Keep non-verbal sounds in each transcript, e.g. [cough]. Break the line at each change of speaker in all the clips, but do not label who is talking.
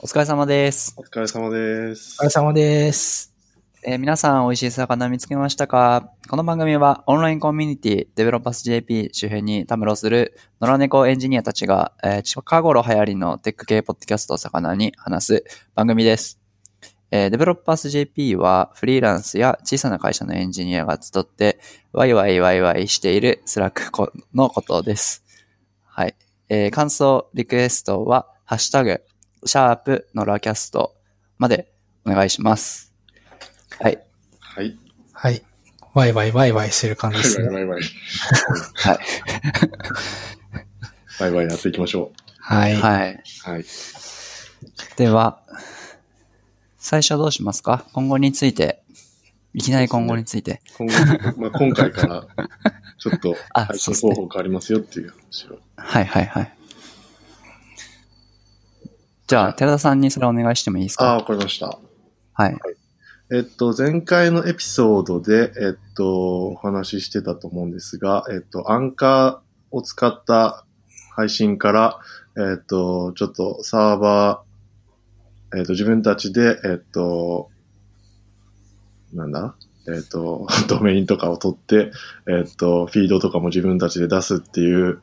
お疲れ様です。
お疲れ様です。
お疲れ様です。
えー皆さん、美味しい肴見つけましたか？この番組は、オンラインコミュニティ、デベロッパス JP 周辺にたむろする、野良猫エンジニアたちが、えー近頃流行りのテック系ポッドキャストを肴に話す番組です。えーデベロッパス JP は、フリーランスや小さな会社のエンジニアが集って、ワイワイワイワイしている Slack このことです。はい。えー感想、リクエストは、ハッシュタグ、シャープノラキャストまでお願いします。はい。
はい。
はい。ワイワイワイワイしてる感じですね。
バイバイ [laughs]
はい。[laughs]
バイバイやっていきましょ
はい。
はい。
う。はい。
では、最初どうしますか？今後について。いきなり今後について。
今後、まあ、今回から、ちょっと
あ
配信方法変わりますよっていう話を。
はいはいはい。じゃあ、寺田さんにそれお願いしてもいいです
ああ、
か
わかりました。
はい。
えっと、前回のエピソードで、えっと、お話ししてたと思うんですが、えっと、アンカーを使った配信から、えっと、ちょっとサーバー、えっと、自分たちで、えっと、なんだ？えっと、[laughs] ドメインとかを取って、えっと、フィードとかも自分たちで出すっていう、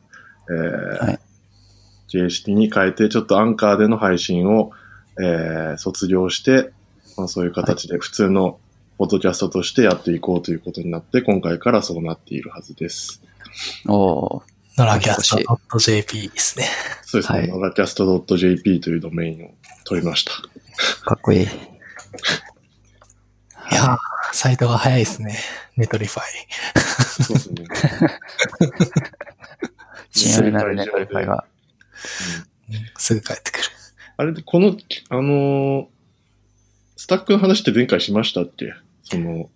えー
はい
JST に変えて、ちょっとアンカーでの配信を、えー卒業して、まあ、そういう形で普通のポッドキャストとしてやっていこうということになって、今回からそうなっているはずです。
おー。
ノラキャスト .jp ですね。
そうですね。
はい
ノラキャスト .jp というドメインを取りました。
かっこいい。[laughs]
いやー、サイトが早いですね。 Netlify。
そうですね。[laughs] [laughs]
信用になる Netlify が。
すぐ帰ってくる。
あれで、この、あのースタックの話って前回しましたっけ？その、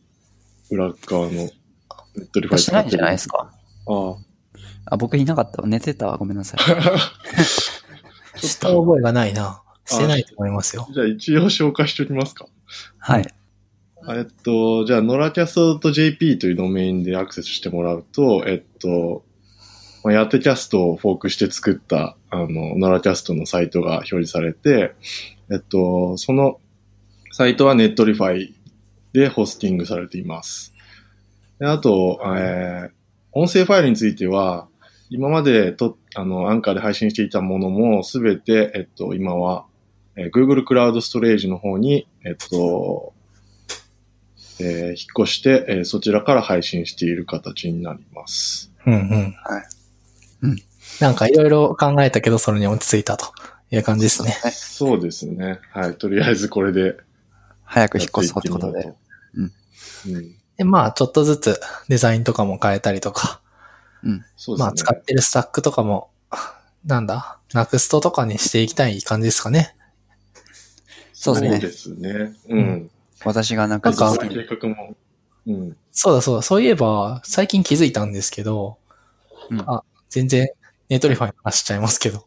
裏側の Netlify
しないんじゃないですか？
あ
あ、僕いなかったわ。寝てたわ。ごめんなさい。
ちょっと、
覚えがないな。してないと思いますよ。
じゃあ一応紹介しておきますか。
はい。
えっと、じゃあ、 noracast.jp というドメインでアクセスしてもらうと、えっと、まあ yattecast をフォークして作った、あの、 noracast のサイトが表示されて、えっと、そのサイトは Netlify でホスティングされています。であと、えー音声ファイルについては、今までと、あの、アンカーで配信していたものも、すべて、えっと、今は、えー Google クラウドストレージの方に、えっと、えー引っ越して、えーそちらから配信している形になります。
うんうん。
はいうん
なんかいろいろ考えたけど、それに落ち着いたという感じですね。
そうですね。はい。とりあえずこれで
早く引っ越そうってことで。
う
うん
と。うん。
で、まあ、ちょっとずつデザインとかも変えたりとか、
そうですね。
まあ、使ってるスタックとかも、なんだ、 Nuxt とかにしていきたい感じですかね。
そうですね
そうですね。うん。
私がなんか
なんか
計画も。うん。
そうだそうだ、そういえば、最近気づいたんですけど、
うん
あ、全然、 Netlify の話しちゃいますけど。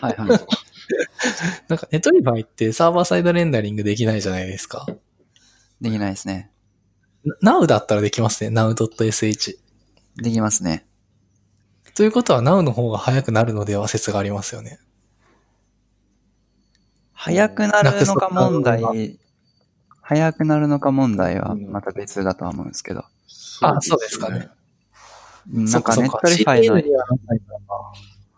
はいはい。[laughs]
なんか、 Netlify ってサーバーサイドレンダリングできないじゃないですか。
できないですね。
な Now だったらできますね。now.sh。
できますね。
ということは Now の方が早くなるのでは説がありますよね。
早くなるのか問題、早くなるのか問題はまた別だとは思うんですけど。
あそうですかね。
なんか Netlify の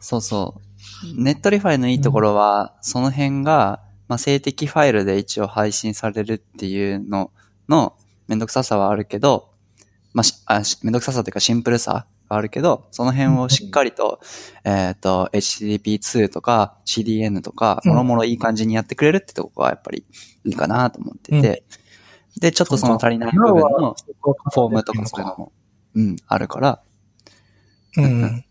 そうそう。 Netlify のいいところは、その辺が、まあ、静的ファイルで一応配信されるっていうののめんどくささはあるけど、まあ、しあしめんどくささというかシンプルさがあるけど、その辺をしっかりと、えっ、と、HTTP2 とか CDN とか、
うん。
もろもろいい感じにやってくれるってとこがやっぱりいいかなと思ってて、で、ちょっとその足りない部分のフォームとかそういうのも、うん、あるから、
うん。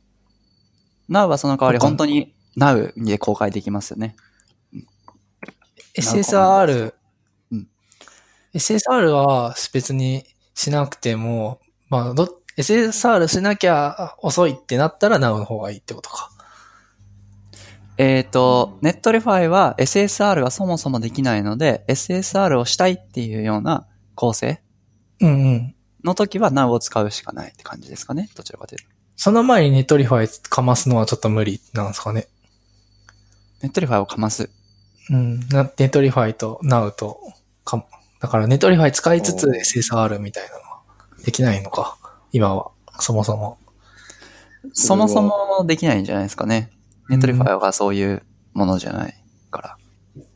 Now はその代わり本当に Now で公開できますよね。
SSR、
うん
SSR は別にしなくても、まあ、ど、SSR しなきゃ遅いってなったら Now の方がいいってことか。
えっ、と、 Netlify は SSR がそもそもできないので、SSR をしたいっていうような構成
うんうん。
の時は Now を使うしかないって感じですかね。どちらかというと。
その前に Netlify かますのはちょっと無理なんですかね。
Netlify をかます。
うん、なネトリファイと Now とかも。だから Netlify 使いつつ SSR みたいなのはできないのか。今は、そもそも。
そもそもできないんじゃないですかね。 Netlify がそういうものじゃないから。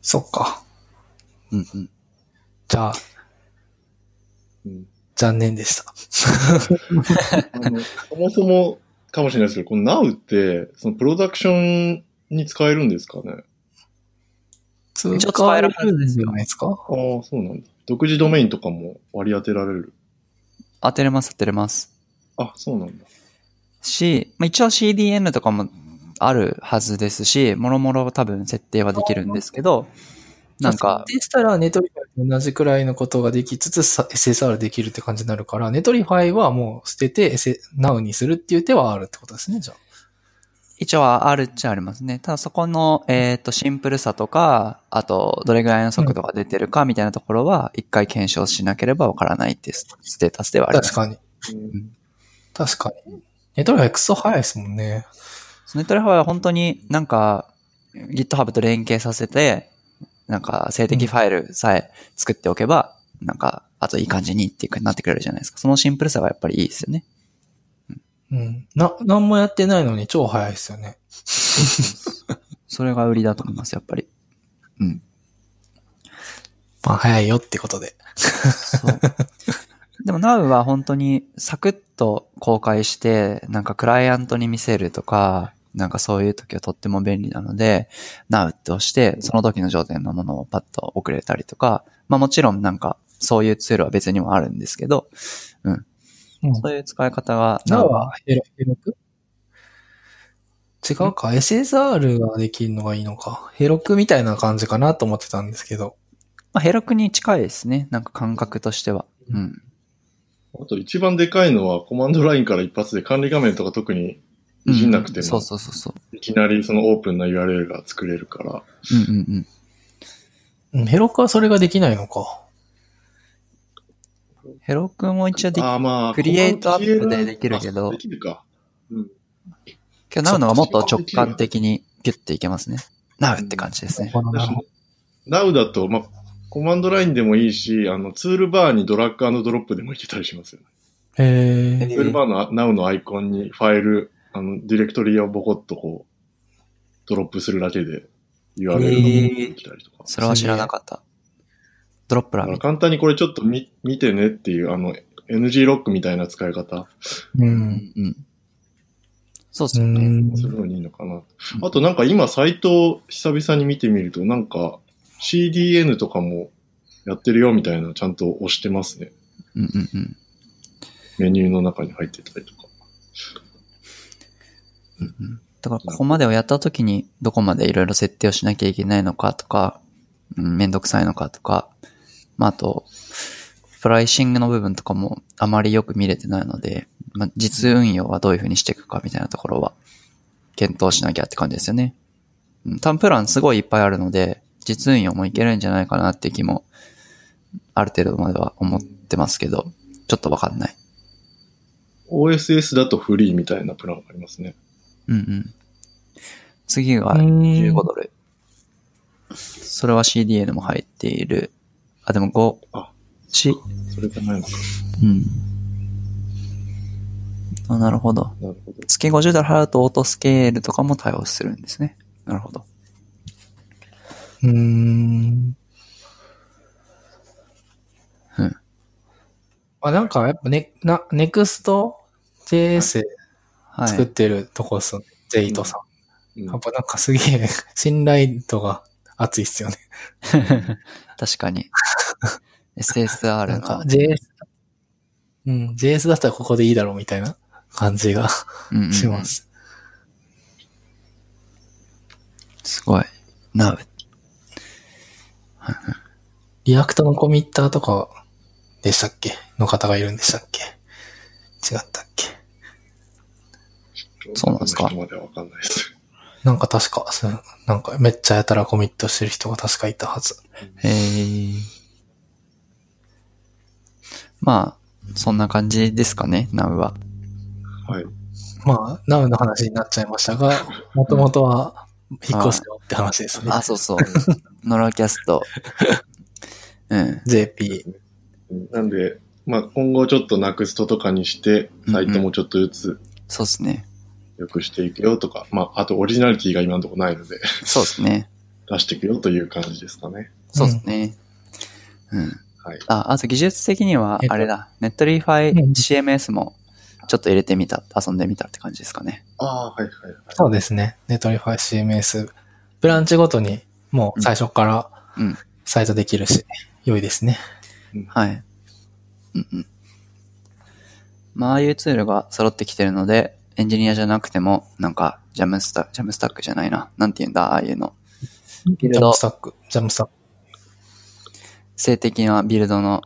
そっか。
うんうん。
じゃあ、
うん
残念でした。
そもそもかもしれないですけど、この Now って、そのプロダクションに使えるんですかね？
使
一応使えるはずですよ
じゃないですか
ああ、そうなんだ。独自ドメインとかも割り当てられる？
当てれます当てれます。
あ、そうなんだ。
し、まあ、一応 CDN とかもあるはずですし、もろもろ多分設定はできるんですけど、なんか、
設定したらネトリファイと同じくらいのことができつつさ SSR できるって感じになるから、 Netlify はもう捨てて Now にするっていう手はあるってことですね、じゃあ。
一応はあるっちゃありますね。ただそこの、えっ、と、シンプルさとか、あと、どれぐらいの速度が出てるかみたいなところは、一回検証しなければわからないってステータスではあります。
確かに。
うん
確かに。 Netlify クソ早いですもんね。
Netlify は本当になんか GitHub と連携させて、なんか静的ファイルさえ作っておけば、なんかあといい感じにっていうなってくれるじゃないですか。そのシンプルさがやっぱりいいですよね。
うん。な、なんもやってないのに超早いですよね。
それが売りだと思います、やっぱり。うん。
まあ早いよってことで。
そう。でも Now は本当にサクッと公開して、なんかクライアントに見せるとか、なんかそういう時はとっても便利なので、Now って押して、その時の状態のものをパッと送れたりとか、まあもちろんなんかそういうツールは別にもあるんですけど、
うん。
そういう使い方が
Now
は
ヘロ、ヘロク違うか ?SSR ができるのがいいのか。ヘロクみたいな感じかなと思ってたんですけど。
まあ、ヘロクに近いですね。なんか感覚としては。うん。
あと一番でかいのはコマンドラインから一発で管理画面とか特にいじんなくても
そう、そうそうそう。
いきなりそのオープンな URL が作れるから、
うんうんうん。
うんヘロクはそれができないのか。
ヘロクも一応でき
ああまあ、
クリエイトアップでできるけど
あできるか。うん。
今日なるのがもっと直感的にギュッていけますね。なるって感じですね。
なるほど
だと、まあ、コマンドラインでもいいし、あの、ツールバーにドラッグドロップでもいけたりしますよね。
へえ。
ツールバーの Now のアイコンにファイル、あの、ディレクトリをボコッとこう、ドロップするだけで URL ができたりとか。
それは知らなかった。ドロップラー
簡単にこれちょっと見見てねっていう、あの、NG ロックみたいな使い方
う。
うんうん。そうですよね。
うん
するのにいいのかな。あとなんか今サイトを久々に見てみると、なんか CDN とかもやってるよみたいなちゃんと押してますね。
うんうんうん。
メニューの中に入ってたりとか。
だからここまでをやった時にどこまでいろいろ設定をしなきゃいけないのかとか、うんめんどくさいのかとか、まああと、プライシングの部分とかもあまりよく見れてないので、まあ、実運用はどういうふうにしていくかみたいなところは検討しなきゃって感じですよね。うん、タンプランすごいいっぱいあるので、実運用もいけるんじゃないかなって気も、ある程度までは思ってますけど、ちょっとわかんない。
OSS だとフリーみたいなプランありますね。
うんうん。次が
うん
15ドル。それは CDN も入っている。あ、でも5。
あ、
し、
それじゃないのか。
うん。あ、なるほど。
なるほど。
月50ドル払うとオートスケールとかも対応するんですね。なるほど。
うーん。
うん。
あ、なんかやっぱね、な、ネクスト JS
はい。
作ってるとこっすよね。ジェイトさん。
うん
やっぱなんかすげえ [laughs] 信頼度が熱いっすよね。[laughs]
確かに。SSR の。
JS、うん、JS だったらここでいいだろうみたいな感じがします。
すごい。な、
React のコミッターとかでしたっけ？の方がいるんでしたっけ？違ったっけ？
そうなんですか？
まではわかんないです。
なんか確か、そうなんかめっちゃやたらコミットしてる人が確かいたはず。
へーまあ、そんな感じですかね、ナウは。
はい。
まあ、ナウの話になっちゃいましたが、[laughs] もともとは引っ越すよって話ですね。
あ、そうそう。ノラキャスト。[laughs] うん。
JP。
なんで、まあ今後ちょっと NUXT とかにして、サイトもちょっとずつ
そうですね。
良くしていくよとか、まああとオリジナリティが今のところないので、
そうですね。
出していくよという感じですかね。
そうですね。うん。
はい。
あ、あと技術的には
えっ、と
あれだ。 Netlify
うん
CMS もちょっと入れてみた、遊んでみたって感じですかね。
ああ、はいはいはい。
そうですね。 Netlify CMS。ブランチごとにもう最初から
うん。
サイトできるし、良いですね。
はい。うんうん。まあ、ああいうツールが揃ってきてるので、エンジニアじゃなくても、なんか、 JAMstack、JAMstack じゃないな。なんて言うんだ、ああいうの。ビル
ジャ
ド
ムスタック、ジャムスタック。
性的なビルドの、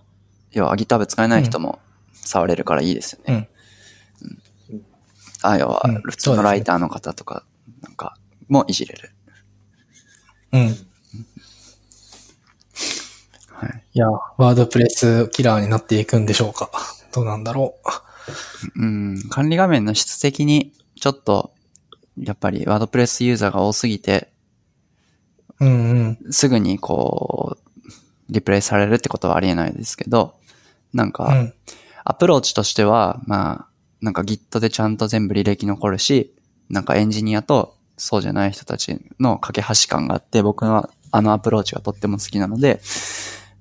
要は GitHub 使えない人も触れるからいいですよね。うんあ、要は
うん、
普通のライターの方とか、なんか、もいじれる。
うん。
はい。
いや、ワードプレスキラーになっていくんでしょうか。どうなんだろ
うん、管理画面の質的に、ちょっと、やっぱりワードプレスユーザーが多すぎて、
う。うんうん。
すぐにこう、リプレイされるってことはありえないですけど、なんか、
うん。
アプローチとしては、まあ、なんか Git でちゃんと全部履歴残るし、なんかエンジニアとそうじゃない人たちの架け橋感があって、僕はあのアプローチがとっても好きなので、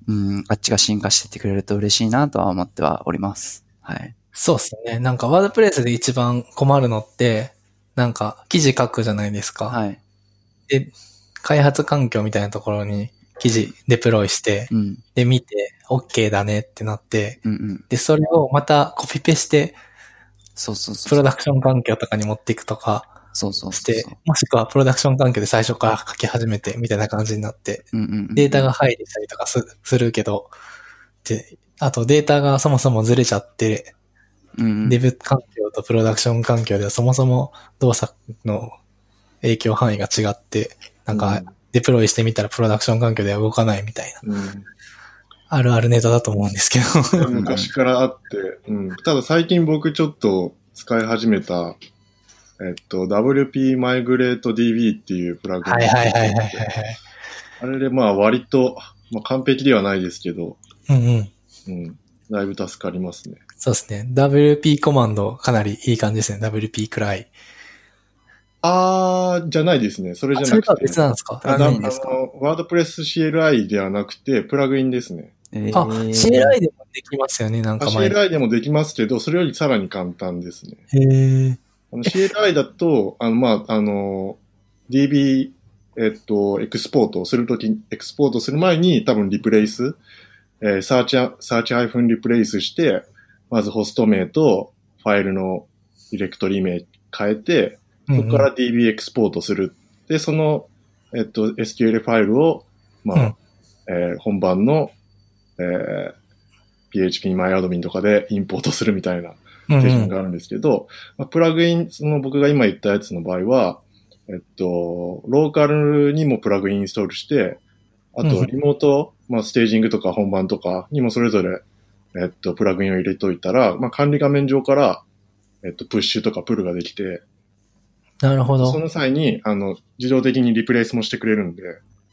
うん、あっちが進化してってくれると嬉しいなとは思ってはおります。はい。
そうっすね。なんかワードプレスで一番困るのって、なんか記事書くじゃないですか。
はい。
で、開発環境みたいなところに記事デプロイして、
うん。
で見て OK だねってなって、
うんうん。
で、それをまたコピペして、
そうそうそう。
プロダクション環境とかに持っていくとか
そうそう
してもしくはプロダクション環境で最初から書き始めてみたいな感じになって、
うんうんうん。
データが入りしたりとかすするけど、で、あとデータがそもそもずれちゃって、デブ環境とプロダクション環境ではそもそも動作の影響範囲が違って、なんかデプロイしてみたらプロダクション環境では動かないみたいな、
うん
あるあるネタだと思うんですけど。
うん昔からあって、うん。ただ最近僕ちょっと使い始めた、えっと、WP マイグレート DB っていうプラグイン。
はいはいはいはいはい。
あれでまあ割と、まあ完璧ではないですけど、
うんうん。
うん。だいぶ助かりますね。
そうですね。WP コマンドかなりいい感じですね。WP くらい。
あー、じゃないですね。それじ
あそれとは
ゃなくて。
別なん
ですか？
あの、ワードプレス CLI ではなくて、プラグインですね。
えー
あ、CLI でもできますよね、なん
あ
か前。
CLI でもできますけど、それよりさらに簡単ですね。
へえ。
CLI だと、あの、まあ、あの、DB、えっと、エクスポートをするとき、エクスポートする前に多分 replace、えー、 search、search ハイフン replace して、まずホスト名とファイルのディレクトリ名変えて、そこから DB エクスポートする。で、その、えっと、SQL ファイルを、まあ、えー本番の、えー PHPMyAdmin とかでインポートするみたいな
うんうん、
手順があるんですけど、まあプラグイン、その僕が今言ったやつの場合は、えっと、ローカルにもプラグインインストールして、あ
うん
と、リモート、まあ、ステージングとか本番とかにもそれぞれ、えっと、プラグインを入れといたら、まあ、管理画面上から、えっと、プッシュとかプルができて、
なるほど
そ。の際に、あの、自動的にリプレイスもしてくれるんで、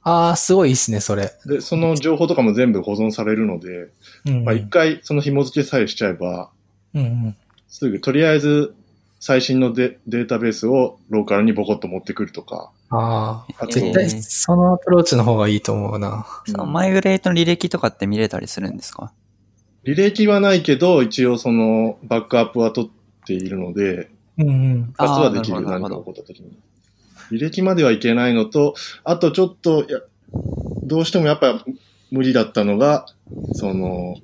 ああ、すごいいいっすね、それ。
で、その情報とかも全部保存されるので、
うんうん。
まあ、一回その紐付けさえしちゃえば、
うんうん。
すぐ、とりあえず、最新のデデータベースをローカルにボコッと持ってくるとか。
ああ、絶対そのアプローチの方がいいと思うな。
そのマイグレートの履歴とかって見れたりするんですか？
履歴はないけど、一応そのバックアップは取っているので、
うんうん。
復活はできる
あーなるほど
何か起こった時に。履歴まではいけないのと、あとちょっと、いやどうしてもやっぱ無理だったのが、その、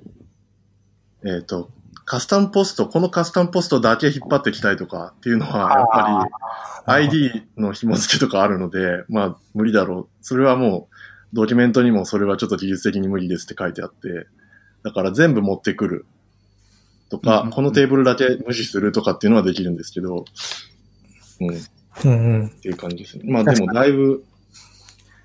えっ、と、カスタムポスト、このカスタムポストだけ引っ張ってきたいとかっていうのは、やっぱり ID の紐付けとかあるので、まあ無理だろう。それはもう、ドキュメントにもそれはちょっと技術的に無理ですって書いてあって、だから全部持ってくるとか、
うんうんうん
このテーブルだけ無視するとかっていうのはできるんですけど、うん、っ
うんうん。
ていう感じですね。まあでもだいぶ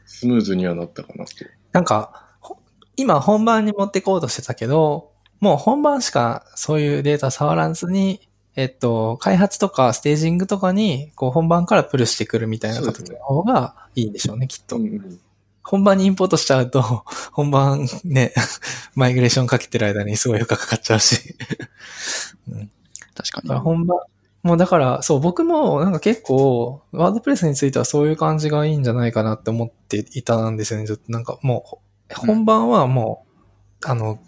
スムーズにはなったかなと。
なんか、ほ今本番に持ってこうとしてたけど、もう本番しかそういうデータ触らずに、えっと、開発とかステージングとかに、こう本番からプルしてくるみたいな形の方がいいんでしょうね、きっと。
うんうん
本番にインポートしちゃうと、[laughs] 本番ね、[laughs] マイグレーションかけてる間にすごい負荷かかっちゃうし。[laughs]
確か
だから
に。
本番、もうだから、そう、僕もなんか結構、ワードプレスについてはそういう感じがいいんじゃないかなって思っていたんですよね。ずっとなんかもう、ほ本番はもう、あの、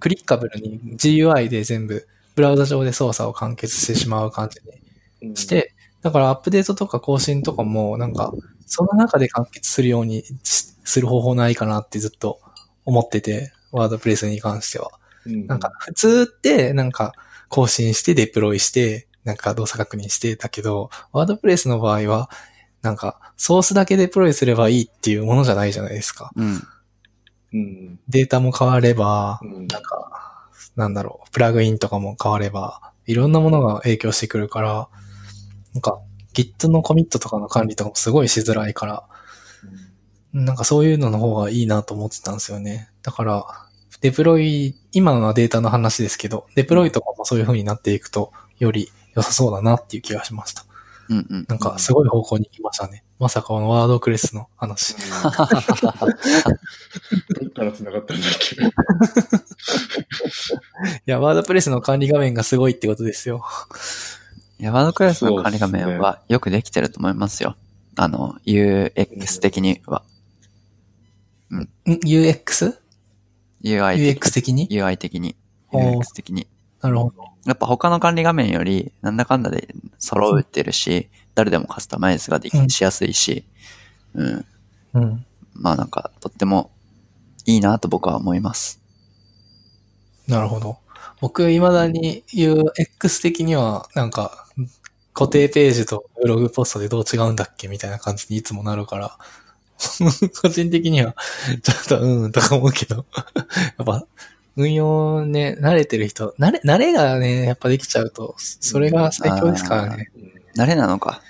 クリッカブルに GUI で全部、ブラウザ上で操作を完結してしまう感じに
うん
して、だからアップデートとか更新とかも、なんか、その中で完結するようにしする方法ないかなってずっと思ってて、ワードプレスに関しては。
うん
なんか、普通って、なんか、更新してデプロイして、なんか動作確認してだけど、ワードプレスの場合は、なんか、ソースだけデプロイすればいいっていうものじゃないじゃないですか。
うん。
うん
データも変われば、
うん
なんか、なんだろう、プラグインとかも変われば、いろんなものが影響してくるから、なんか、Git のコミットとかの管理とかもすごいしづらいから、なんかそういうのの方がいいなと思ってたんですよね。だから、デプロイ、今のはデータの話ですけど、デプロイとかもそういう風になっていくと、より良さそうだなっていう気がしました。
うんうん。
なんかすごい方向に行きましたね。まさかこのワードクレスの話。
どっから繋がったんだっけ？
いや、ワードプレスの管理画面がすごいってことですよ。
いや、ワードクラスの管理画面はよくできてると思いますよ。あの、UX 的には。
ん ?UX?UX
UI 的
的に
？UI 的に。UX 的に。
なるほど。
やっぱ他の管理画面より、なんだかんだで揃うってるし、誰でもカスタマイズができ
うん
しやすいし、うん。
うん。
まあなんか、とってもいいなと僕は思います。
なるほど。僕、未だに UX 的には、なんか、固定ページとブログポストでどう違うんだっけみたいな感じにいつもなるから、[laughs] 個人的には、ちょっと、うん、とか思うけど、[laughs] やっぱ、運用ね、慣れてる人、慣れ、慣れがね、やっぱできちゃうと、それが最強ですからね。
慣れなのか。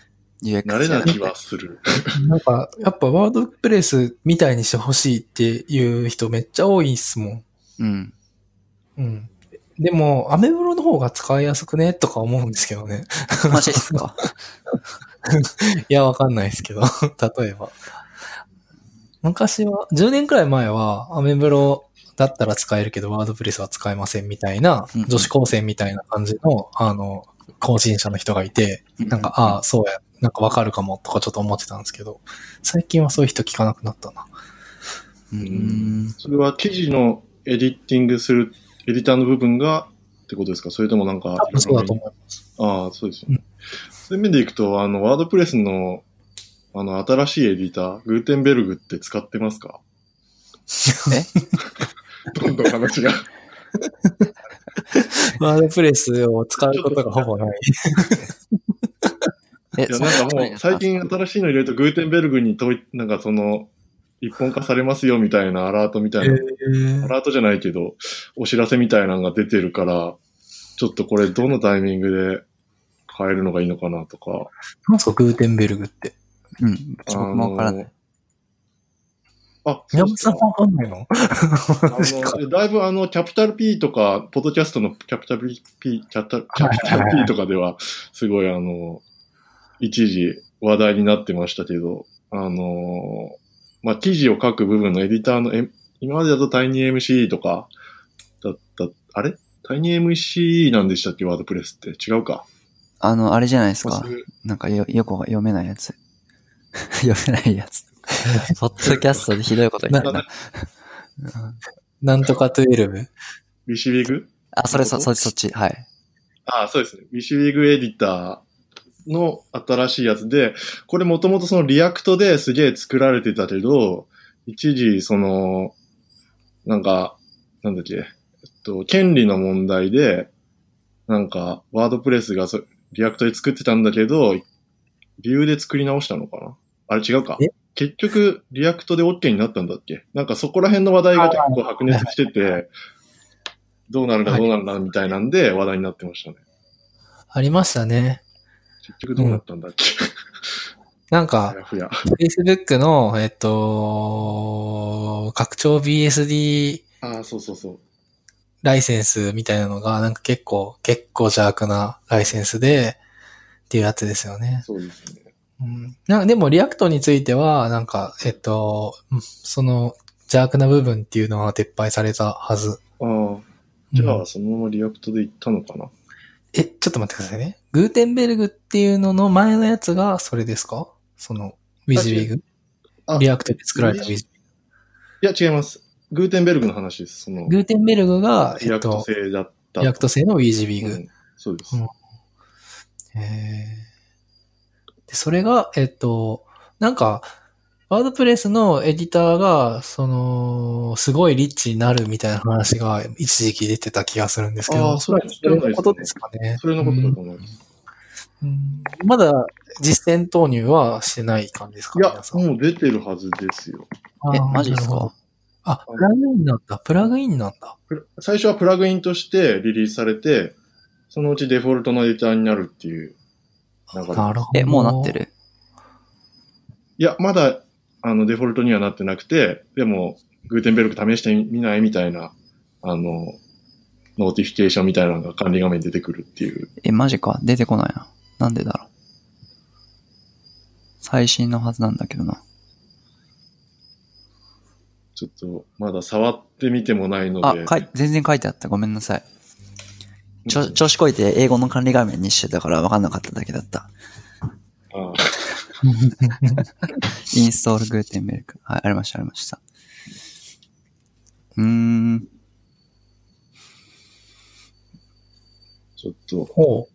UX
慣れな気はする。[laughs]
なんか、やっぱワードプレスみたいにしてほしいっていう人めっちゃ多いっすもん。
うん。
うん。でも、アメブロの方が使いやすくね？とか思うんですけどね。
マジっすか？[laughs]
いや、わかんないですけど、[laughs] 例えば。昔は、10年くらい前は、アメブロだったら使えるけど、ワードプレスは使えませんみたいな女子高生みたいな感じの、あの、更新者の人がいて、なんか、ああ、そうや、なんかわかるかもとかちょっと思ってたんですけど、最近はそういう人聞かなくなったな。
うーん。
それは記事のエディッティングする、エディターの部分がってことですか？それともなんか、
そうだと思います。
ああ、そうですよね。そういう面でいくと、あの、ワードプレスの、あの、新しいエディター、グーテンベルグって使ってますか？
え？
どんどん話が。
ワードプレスを使うことがほぼない。
え、
いや、なんかもう、最近新しいの入れると、グーテンベルグに問い、なんかその、一本化されますよみたいなアラートみたいな、アラートじゃないけど、お知らせみたいなのが出てるから、ちょっとこれどのタイミングで変えるのがいいのかなとか。
なんすか、グーテンベルグって。
うん。僕もわからない。
あ
宮本さんわかんないの？[laughs]
あのだいぶあの、キャピタル P とか、ポッドキャストのキャピタル P、キャキャピタル P とかでは、すごいあの、一時話題になってましたけど、あの、まあ、記事を書く部分のエディターの、え今までだと TinyMC とか、だった、あれ ?TinyMC なんでしたっけ？ワードプレスって。違うか。
あの、あれじゃないですかなんかよ、よく読めないやつ。読めないやつ。[laughs] [laughs] ポッドキャストでひどいこと言ったな。
なんとか12。
ビシビグ
あ、それそ、そっちそっち。はい。
あそうですね。 WYSIWYG エディターの新しいやつで、これもともとその React ですげえ作られてたけど、一時その、なんか、なんだっけ、えっと、権利の問題で、なんか、 WordPress がそ React で作ってたんだけど、理由で作り直したのかな？あれ違うか。
え？
結局、 React で OK になったんだっけ？なんかそこら辺の話題が結構白熱してて、どうなるかどうなるかみたいなんで話題になってましたね。
ありましたね。
結局どうなったんだっけ、
なんか。Facebook の、えっと、拡張 BSD
ああ、そうそうそう。
ライセンスみたいなのが、なんか結構、結構邪悪なライセンスで、っていうやつですよね。
そうですね。
うん。なでも、 React については、なんか、えっと、うんその、邪悪な部分っていうのは撤廃されたはず。
ああ、じゃあ、
うん
そのまま React で行ったのかな？
え、ちょっと待ってくださいね。 Gutenberg っていうのの前のやつが、それですか？その、 WYSIWYG？
あ
React で作られたウィズ。
いや、違います。 Gutenberg の話です。その、
グーテンベルグが、え React
製だった。
React 製の WYSIWYG。
うんそうです。
うんへーで、それが、えっと、なんか、ワードプレスのエディターが、その、すごいリッチになるみたいな話が一時期出てた気がするんですけ
あ
ど、
ーそれ
それのことですかね。
それのことだと思います。
うんうんまだ実践投入はしてない感じですか
いやもう出てるはずですよ。
え、マジですか？
あ、プラグインなんだ。プラグインなんだ。
最初はプラグインとしてリリースされて、そのうちデフォルトのエディターになるっていう流れ。
なるほど。
え、もうなってる？
いや、まだ、あの、デフォルトにはなってなくて、でも、 Gutenberg 試してみないみたいな、あの、 notification みたいなのが管理画面に出てくるっていう。
え、マジか。出てこないな。なんでだろう。最新のはずなんだけどな。
ちょっと、まだ触ってみてもないので。、
あかい、全然書いてあった。ごめんなさい。ちょ、調子こいて英語の管理画面にしてたから分かんなかっただけだった。
あ [laughs]
インストールグーテンベルク。はい、ありました、ありました。うーん。
ちょっと、
ほ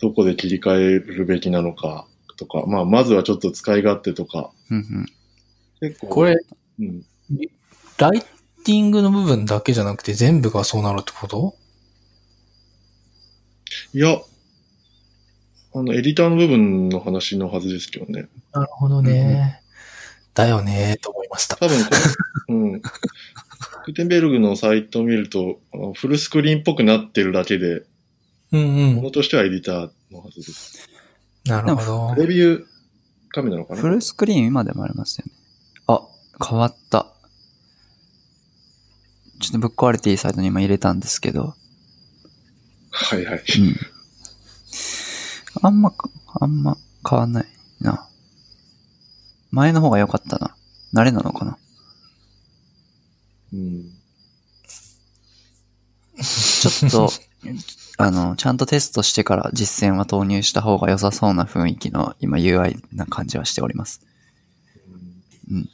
どこで切り替えるべきなのかとか、まあ、まずはちょっと使い勝手とか、
うんうん。
結構、
う。これ、
うん。
ライティングの部分だけじゃなくて全部がそうなるってこと？
いや、あの、エディターの部分の話のはずですけどね。
なるほどね。だよね、と思いました。
多分うん。グーテンベルグのサイトを見ると、あのフルスクリーンっぽくなってるだけで、
うんうん。
ものとしてはエディターのはずです。
なるほど。
レビューカメラなのかな？
フルスクリーン今でもありますよね。あ、変わった。ちょっとぶっ壊れていいサイトに今入れたんですけど。
はいはい。
うん。あんま、あんま変わんないな。前の方が良かったな。慣れなのかな。
うん。
ちょっと、[laughs] あの、ちゃんとテストしてから実践は投入した方が良さそうな雰囲気の今 UI な感じはしております。うん。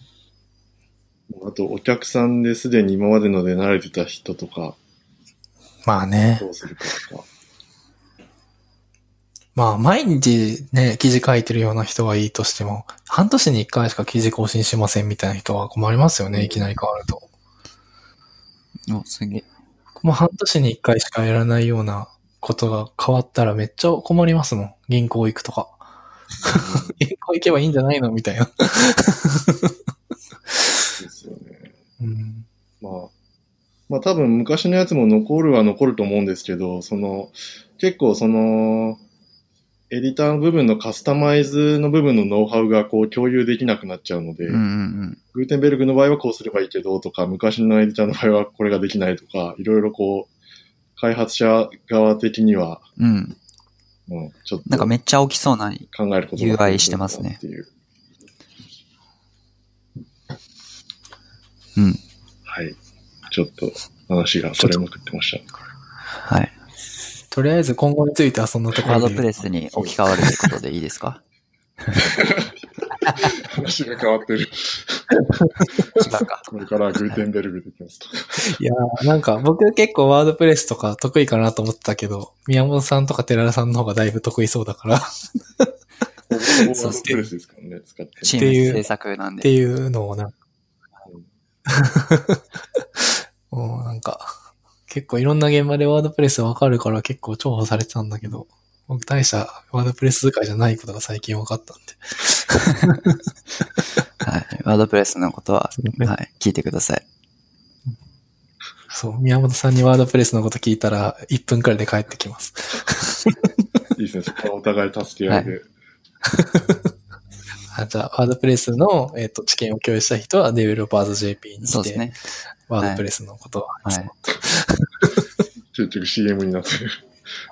あと、お客さんですでに今までので慣れてた人とか、
まあね。
どうするかとか。
まあ、毎日ね、記事書いてるような人はいいとしても、半年に一回しか記事更新しませんみたいな人は困りますよね、いきなり変わると。
お、すげえ。
もう半年に一回しかやらないようなことが変わったらめっちゃ困りますもん。銀行行くとか。[laughs] 銀行行けばいいんじゃないのみたいな。
ですよね。
うん。
まあ、まあ多分昔のやつも残るは残ると思うんですけど、その、結構その、エディターの部分のカスタマイズの部分のノウハウがこう共有できなくなっちゃうので、
うんうんうん。
グーテンベルグの場合はこうすればいいけどとか、昔のエディターの場合はこれができないとか、いろいろこう、開発者側的には、
うん。
もうちょっと
なんかめっちゃ大きそうな、
考えることが
UI してますね
っていう。
うん。
はい。ちょっと話がそれまくってました。
はい。
とりあえず今後についてはそんなところで
ワードプレスに置き換わるということでいいですか？
話が変わってる。
違うか。
これからグーテンベルグできますと。
いやーなんか僕結構ワードプレスとか得意かなと思ってたけど、宮本さんとか寺田さんの方がだいぶ得意そうだから、っ
ワードプレスですからね、使って
いう
ーム制作なんで。
ていうのをなんか、[laughs] もうなんか、結構いろんな現場でワードプレスわかるから結構重宝されてたんだけど、僕大したワードプレス使いじゃないことが最近分かったんで。[laughs]
はい。ワードプレスのことは、はい。聞いてください。
そう、宮本さんにワードプレスのこと聞いたら1分くらいで帰ってきます。[laughs]
いいですね、そこはお互い助け合いで。[laughs]
あ、じゃあ、ワードプレスの、えっ、と、知見を共有した人は、デベロッパーズ JP に来て、
そうですね。
ワードプレスのことを話そう
はい
結局 CM になってる。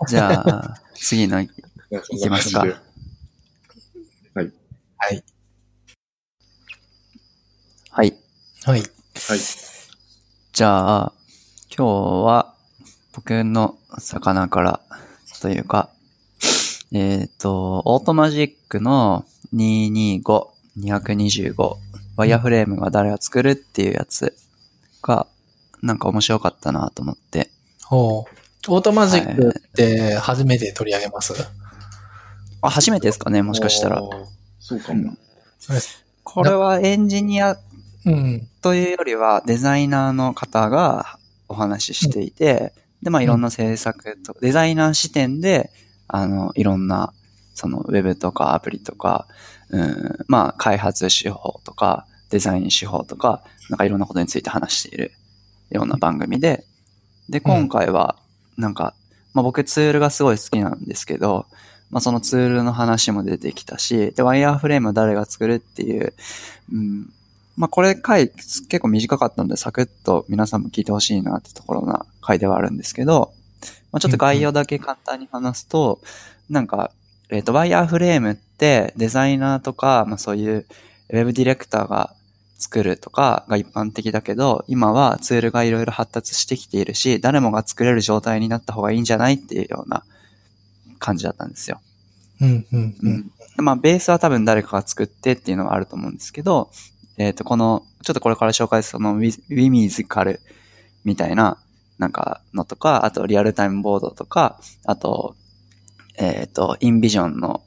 じゃあ、次の、
い
きますか
はい。
はい。
はい。
はい。
じゃあ、今日は僕の魚からというか、えっ、と、オートマジックの225、225、ワイヤーフレームが誰が作るっていうやつが、なんか面白かったなと思って。
おうオートマジックって初めて取り上げます、
あ、初めてですかねもしかしたら。
そうかも。
これはエンジニア
うん。
というよりはデザイナーの方がお話ししていて、で、まあいろんな制作と、デザイナー視点で、あの、いろんな、そのウェブとかアプリとか、うん、まあ開発手法とか、デザイン手法とか、なんかいろんなことについて話しているような番組で、で、今回は、なんか、まあ僕ツールがすごい好きなんですけど、まあそのツールの話も出てきたし、で、ワイヤーフレーム誰が作るっていう、うん、まあこれ回結構短かったのでサクッと皆さんも聞いてほしいなってところな回ではあるんですけど、まあちょっと概要だけ簡単に話すと、なんか、えっ、と、ワイヤーフレームってデザイナーとか、まあそういうウェブディレクターが作るとかが一般的だけど、今はツールがいろいろ発達してきているし、誰もが作れる状態になった方がいいんじゃないっていうような感じだったんですよ。
うん、うん、う。
うんん。まあ、ベースは多分誰かが作ってっていうのはあると思うんですけど、えっ、と、この、ちょっとこれから紹介するそのウィウィミズカルみたいな、なんかのとか、あとリアルタイムボードとか、あと、えっ、と、インビジョンの、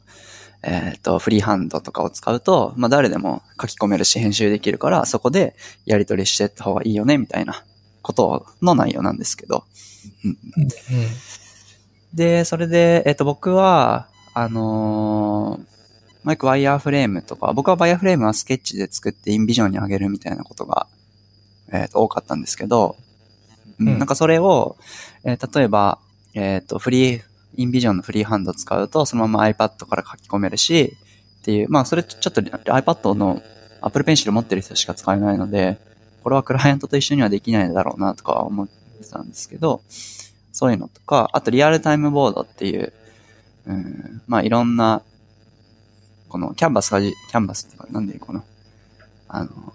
えっ、と、フリーハンドとかを使うと、まあ誰でも書き込めるし編集できるから、そこでやり取りしてった方がいいよね、みたいなことの内容なんですけど。うん
うん。
で、それで、えっと、僕は、あのーまあ、よくワイヤーフレームとか、僕はワイヤーフレームはスケッチで作ってインビジョンに上げるみたいなことが、えっと、多かったんですけど、うん
うん
なんかそれを、えー例えば、えっ、と、フリー、インビジョンのフリーハンド使うと、そのまま iPad から書き込めるし、っていう、まあ、それちょっと iPad の Apple Pencil 持ってる人しか使えないので、これはクライアントと一緒にはできないだろうなとか思ってたんですけど、そういうのとか、あとリアルタイムボードっていう、うん、まあいろんな、このキャンバスが、キャンバスってか、なんでいいかな。あの、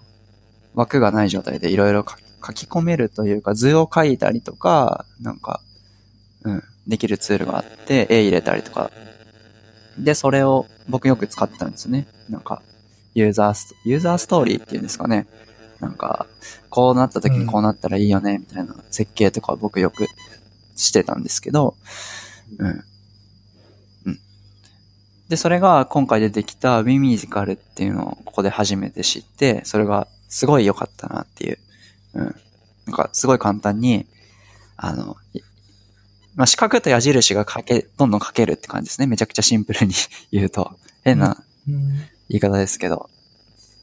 枠がない状態でいろいろ書き込めるというか、図を書いたりとか、なんか、うん、できるツールがあって、絵入れたりとか。で、それを僕よく使ってたんですね。なんか、ユーザースト、ユーザーストーリーっていうんですかね。なんか、こうなった時にこうなったらいいよね、みたいな設計とか僕よくしてたんですけど、うん。うん。で、それが今回出てきた w ミ m ジカルっていうのをここで初めて知って、それがすごい良かったなっていう。うん。なんかすごい簡単に、あの、いまあ、四角と矢印が書け、どんどん書けるって感じですね。めちゃくちゃシンプルに言うと。変な
うん
言い方ですけど。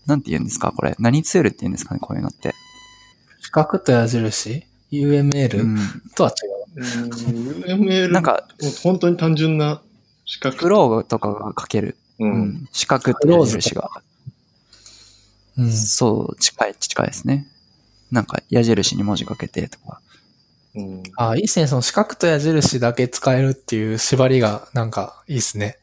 なんて言うんですか？これ。何ツールって言うんですかね？こういうのって。
四角と矢印 ?UML、
うん。
とは違う。
うん UML、
なんか、
本当に単純な四角。
フローとかが書ける。
う。
うんん。四角と矢印が。
うん。
そう、近い、近いですね。なんか、矢印に文字かけてとか。
うん。
あ、いいっすね。その四角と矢印だけ使えるっていう縛りがなんかいいっすね。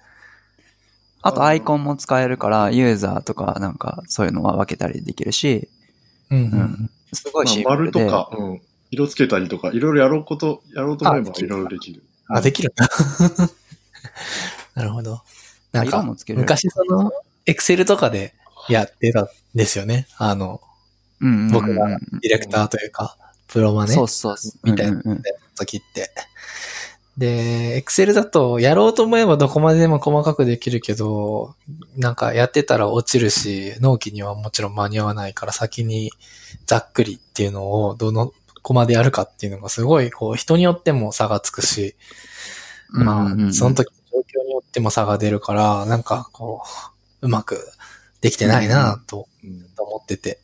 あと、アイコンも使えるから、ユーザーとか、なんか、そういうのは分けたりできるし、
うんう
うんん。すごいシン
まあ、
プルで。
丸とか、うん。色つけたりとか、いろいろやろうこと、やろうと思えばいろいろできる。
あ、できるんだ。[laughs] なるほど。なんか
色もつけ、れる
昔その、エクセルとかでやってたんですよね。あの、
うんうんうんうん
僕がディレクターというか、プロマネ
そうそう。
みたいな時って。で、エクセルだとやろうと思えばどこまででも細かくできるけど、なんかやってたら落ちるし、納期にはもちろん間に合わないから先にざっくりっていうのをどのコマでやるかっていうのがすごいこう人によっても差がつくし、まあ、その時の状況によっても差が出るから、なんかこう、うまくできてないなと
うん
思ってて。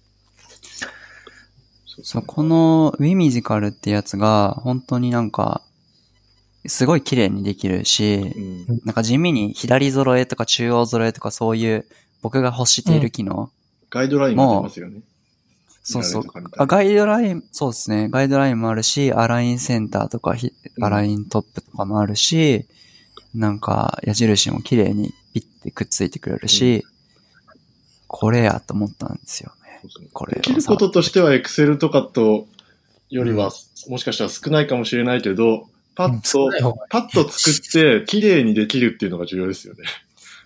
そう
このウィミジカルってやつが、本当になんか、すごい綺麗にできるし、
うん。
なんか地味に左揃えとか中央揃えとかそういう僕が欲している機能、
ガイドラインが出ますよね。
そうそうあ。ガイドライン、そうですね。ガイドラインもあるし、アラインセンターとか、アライントップとかもあるし、なんか矢印も綺麗にピッてくっついてくれるし、これやと思ったんですよね。これ
できることとしては、Excel とかとよりは、もしかしたら少ないかもしれないけど、パッと、パッと作って、綺麗にできるっていうのが重要ですよね。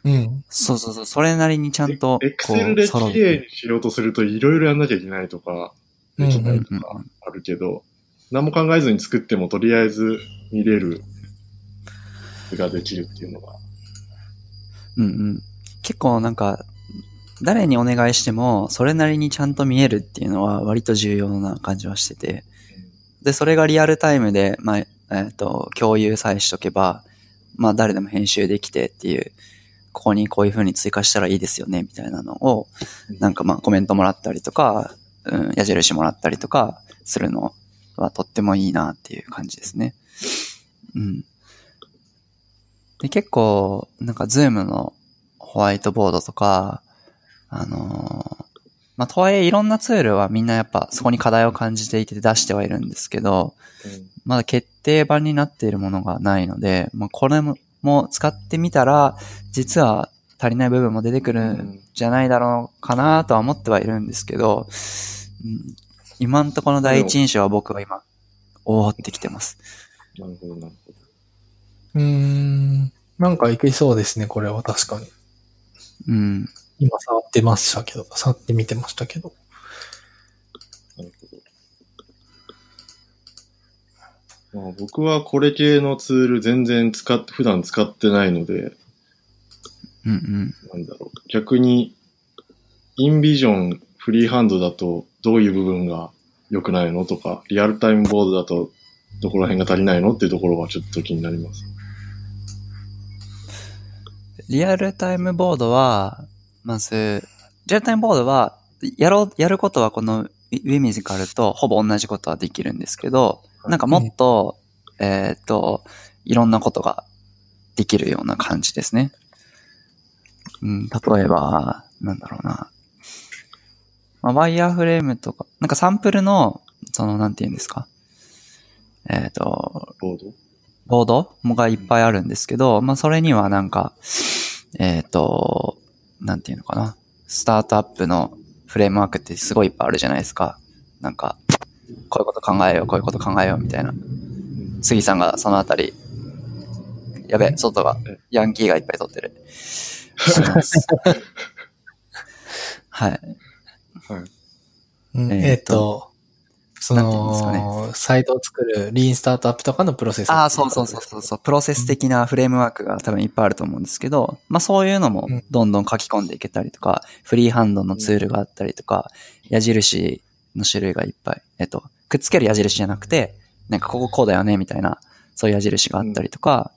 うん。
そうそうそう、それなりにちゃんと、こ
Excel
う、
で
揃
綺麗にしようとすると、いろいろやんなきゃいけないとか、できないと
うんうん
かあるけど、何も考えずに作っても、とりあえず見れる図ができるっていうのが。
うんうん。結構なんか、誰にお願いしても、それなりにちゃんと見えるっていうのは割と重要な感じはしてて、で、それがリアルタイムで、まあ、えっ、と、共有さえしとけば、まあ、誰でも編集できてっていう、ここにこういう風に追加したらいいですよね、みたいなのを、なんかまあ、コメントもらったりとか、うん、矢印もらったりとかするのはとってもいいなっていう感じですね。うん。で、結構、なんか、ズームのホワイトボードとか、あのーまあ、とはいえいろんなツールはみんなやっぱそこに課題を感じていて出してはいるんですけど、まだ決定版になっているものがないので、まあ、これもも使ってみたら、実は足りない部分も出てくるんじゃないだろうかなとは思ってはいるんですけど、うん、今んところの第一印象は僕は今、おーってきてます。
なるほど、なるほど。
うーん。なんかいけそうですね、これは確かに。
うん。
今触ってましたけど、触ってみてましたけど。
なるほど。まあ、僕はこれ系のツール全然使って、普段使ってないので、
うんうん。
なんだろう。逆に、インビジョンフリーハンドだとどういう部分が良くないのとか、リアルタイムボードだとどこら辺が足りないのっていうところはちょっと気になります。
リアルタイムボードは、まず、リアルタイムボードは、やろう、やることはこのウィミジカルとほぼ同じことはできるんですけど、なんかもっと、えっ、と、いろんなことができるような感じですね。うん、例えば、なんだろうな。まあ、ワイヤーフレームとか、なんかサンプルの、その、なんて言うんですか。えっ、と、
ボード？
ボード？もがいっぱいあるんですけど、まあそれにはなんか、えっ、と、なんていうのかな。スタートアップのフレームワークってすごいいっぱいあるじゃないですか。なんか、こういうこと考えよう、こういうこと考えようみたいな。杉さんがそのあたり、やべ、外が、ヤンキーがいっぱい撮ってる。[laughs] [laughs] はい。
はい。
うん
えー
えっと、その、サイトを作るリーンスタートアップとかのプロセス。
ああ、そうそうそうそうそう。プロセス的なフレームワークが多分いっぱいあると思うんですけど、まあそういうのも
うん
どんどん書き込んでいけたりとか、フリーハンドのツールがあったりとか、矢印の種類がいっぱい。えっと、くっつける矢印じゃなくて、なんかこここうだよね、みたいな、そういう矢印があったりとか、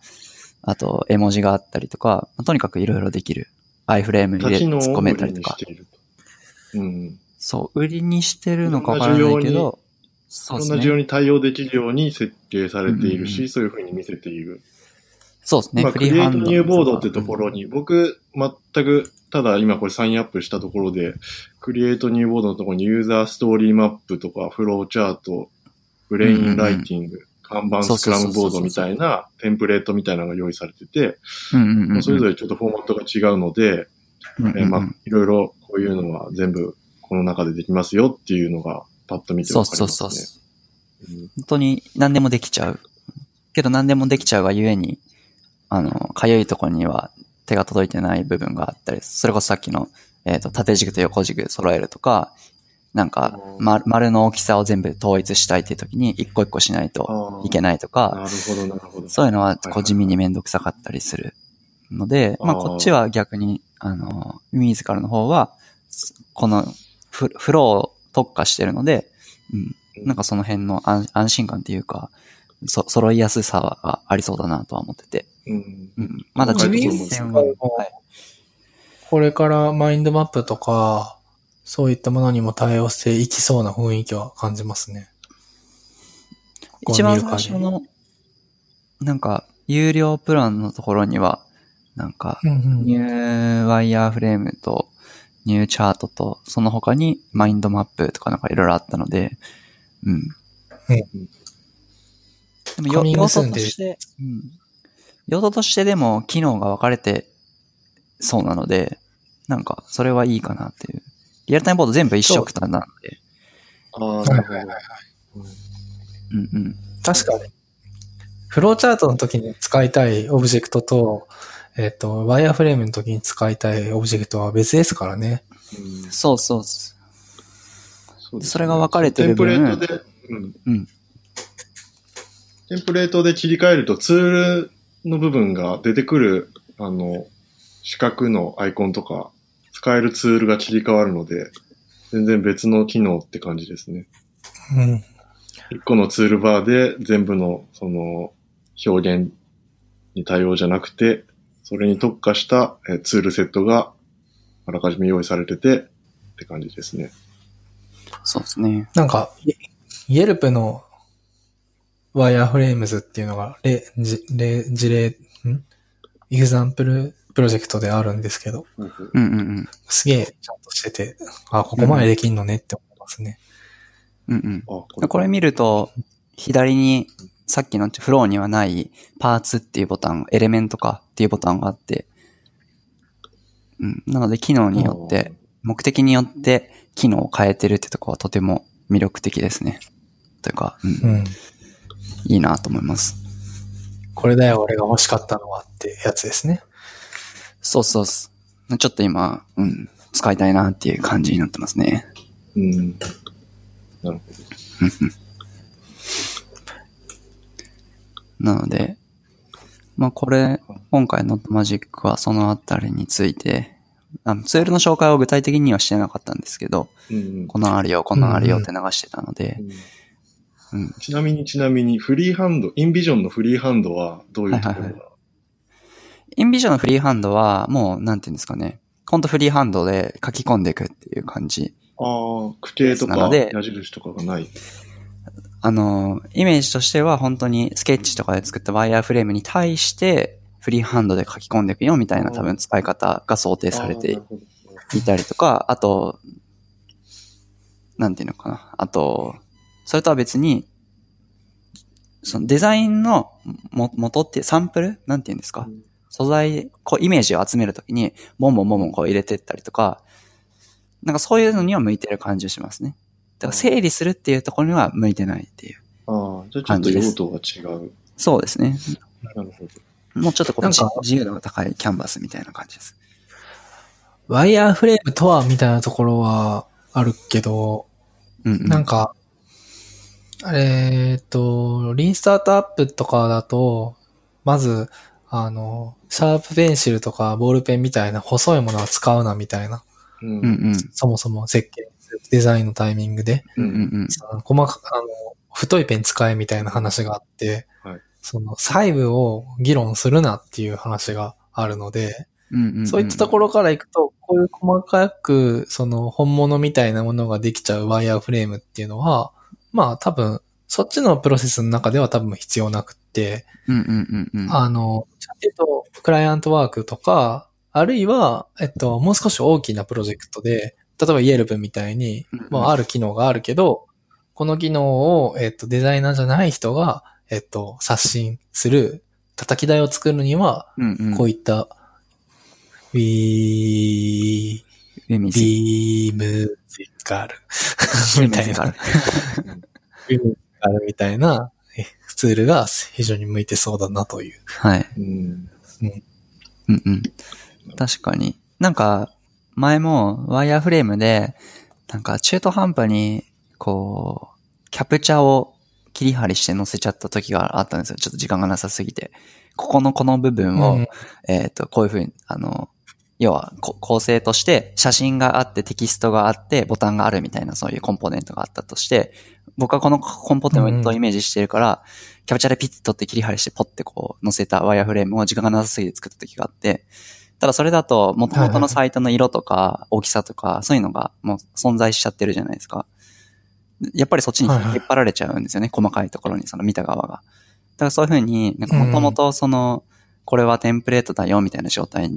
あと絵文字があったりとか、まあとにかくいろいろできる。アイフレーム入れ、突っ込めたりとか。
うん。
そう、売りにしてるのかわからないけど、そですね。
いうろんな需要に対応できるように設計されているし、
うんうんうん
そういうふうに見せている。
そうですね。
まあ、
フ
クリエイトニューボードってところに、僕、全く、ただ今これサインアップしたところで、クリエイトニューボードのところにユーザーストーリーマップとか、フローチャート、ブレインライティング、看板スクラムボードみたいなテンプレートみたいなのが用意されてて、それぞれちょっとフォーマットが違うので、
うんうんうん
えーまあ、いろいろこういうのは全部この中でできますよっていうのがパッと見て
そう
わかりますね。
そうそうそう。
うん
本当に何でもできちゃう。けど何でもできちゃうがゆえに、あの、かゆいところには手が届いてない部分があったり、それこそさっきの、えっ、と、縦軸と横軸揃えるとか、なんか、ま、丸の大きさを全部統一したいっていう時に一個一個しないといけないとか、
なるほど、なるほど。
そういうのは
はい
こう地味にめんどくさかったりするので、まあこっちは逆に、あの、自らの方は、このフフローを特化してるので、うん、なんかその辺の安安心感っていうか、そ、揃いやすさがありそうだなとは思ってて。
うん。
うん。まだちょっと実践は、
はいこれからマインドマップとか、そういったものにも対応していきそうな雰囲気は感じますね。
一番最初の、なんか、有料プランのところには、なんか、ニューワイヤーフレームと、ニューチャートと、その他にマインドマップとかなんかいろいろあったので、うん。
うん
でも用途として、うん。用途としてでも機能が分かれてそうなので、なんかそれはいいかなっていう。リアルタイムボード全部一色単なので、
ああ、なるほど。
うんうん。
確かに。フローチャートの時に使いたいオブジェクトと、えっ、と、ワイヤーフレームの時に使いたいオブジェクトは別ですからね。
うん
そうそうそ
そうですね
それが分かれてる分
テンプレートで、うん。
う。うん。
テンプレートで切り替えるとツールの部分が出てくる、あの、四角のアイコンとか、使えるツールが切り替わるので、全然別の機能って感じですね。
うん。
一個のツールバーで全部の、その、表現に対応じゃなくて、それに特化したえーツールセットがあらかじめ用意されててって感じですね。
そうですね。
なんか、 Yelp の wireframes っていうのが、例、じ例、事例、ん？ example project であるんですけど、
うんうんうん。
すげえちゃんとしてて、あ、ここまでできんのねって思いますね。
うんうん。
あ、こ
これ見ると、左に、さっきのフローにはないパーツっていうボタン、エレメントかっていうボタンがあって、うん。なので、機能によって、目的によって機能を変えてるってとこはとても魅力的ですね。というか、うん、
うん。
いいなと思います。
これだよ、俺が欲しかったのはってやつですね。
そうそう。ちょっと今、うん、使いたいなっていう感じになってますね。
うん。なるほ
なので、まあこれ、今回のマジックはそのあたりについて、あのツールの紹介を具体的にはしてなかったんですけど、
ど。うんうん
このあるよ、このあるよって流してたので、
うん
うん。
ちなみにちなみに、フリーハンド、インビジョンのフリーハンドはどういうところが、
はいはいインビジョンのフリーハンドは、もう、なんていうんですかね、ほんとフリーハンドで書き込んでいくっていう感じ。
ああ、区形とか矢印とかがない。
あの、イメージとしては本当にスケッチとかで作ったワイヤーフレームに対して、フリーハンドで書き込んでいくよみたいな多分使い方が想定されていたりとか、あと、なんていうのかな。あと、それとは別に、そのデザインのも元ってサンプル？なんていうんですか？
うん。
素材、こうイメージを集めるときに、ボンボンボンボンこう入れてったりとか、なんかそういうのには向いてる感じがしますね。だから整理するっていうところには向いてないっていう。
ああ、じゃあちょっと用途が違う。
そうですね。
なるほど。
もうちょっとこう自由度が高いキャンバスみたいな感じです。
ワイヤーフレームとはみたいなところはあるけど、
うん、うん。
なんか、あれ、えっと、リーンスタートアップとかだと、まず、あの、シャープペンシルとかボールペンみたいな細いものは使うなみたいな、
うん
うんうん。
そもそも設計、デザインのタイミングで、
うんうんうん。
その細かあの、太いペン使えみたいな話があって、
はい
その細部を議論するなっていう話があるので、
うんうんうん
そういったところからいくと、こういう細かく、その本物みたいなものができちゃうワイヤーフレームっていうのは、まあ多分、そっちのプロセスの中では多分必要なくって、
うんうんうんうん。
あの、ちゃんと言うと、クライアントワークとか、あるいは、えっと、もう少し大きなプロジェクトで、例えばイエルプみたいに、まあある機能があるけど、この機能を、えっと、デザイナーじゃない人が、えっと、刷新する、叩き台を作るには。こういった、ウィー、ビームジカルみたいな、ウィムジカルみたいなえツールが非常に向いてそうだなという。
はい。
うん。
うんうん。確かに。なんか、前もワイヤーフレームで、なんか中途半端に、こう、キャプチャーを切り張りして載せちゃった時があったんですよ。ちょっと時間がなさすぎて。ここのこの部分を、
うん
えっ、と、こういうふうに、あの、要はこ構成として写真があってテキストがあってボタンがあるみたいなそういうコンポーネントがあったとして、僕はこのコンポーネントをイメージしてるから、キャプチャーでピッと取って切り張りしてポッてこう載せたワイヤーフレームを時間がなさすぎて作った時があって、ただそれだと元々のサイトの色とか大きさとかそういうのがもう存在しちゃってるじゃないですか。やっぱりそっちに引っ張られちゃうんですよね、細かいところにその見た側が。だからそういうふうに、なんかもともとその、これはテンプレートだよみたいな状態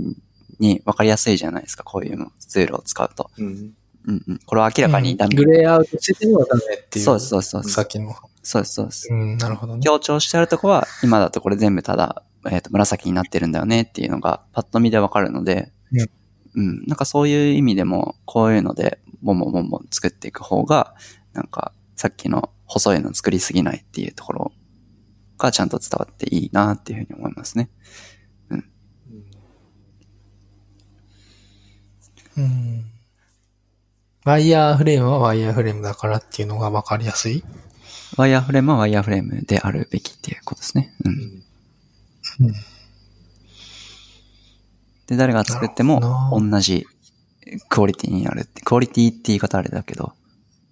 に分かりやすいじゃないですか、こういうのツールを使うと。
うん。
うんうん。これは明らかにダメ。
グレーアウトしててはダメっていう。
そうそうですそうです
さっきの。
そうです、そうです。
うん、なるほどね。
強調してあるとこは、今だとこれ全部ただ、えっ、と、紫になってるんだよねっていうのが、パッと見でわかるので、
うん
うん。なんかそういう意味でも、こういうので、ボンボンボンボン作っていく方が、なんか、さっきの細いの作りすぎないっていうところがちゃんと伝わっていいなっていうふうに思いますね。
うん。ワイヤーフレームはワイヤーフレームだからっていうのがわかりやすい？
ワイヤーフレームはワイヤーフレームであるべきっていうことですね。う。
うんん
うん。
で、誰が作っても同じクオリティになるって、クオリティって言い方あれだけど、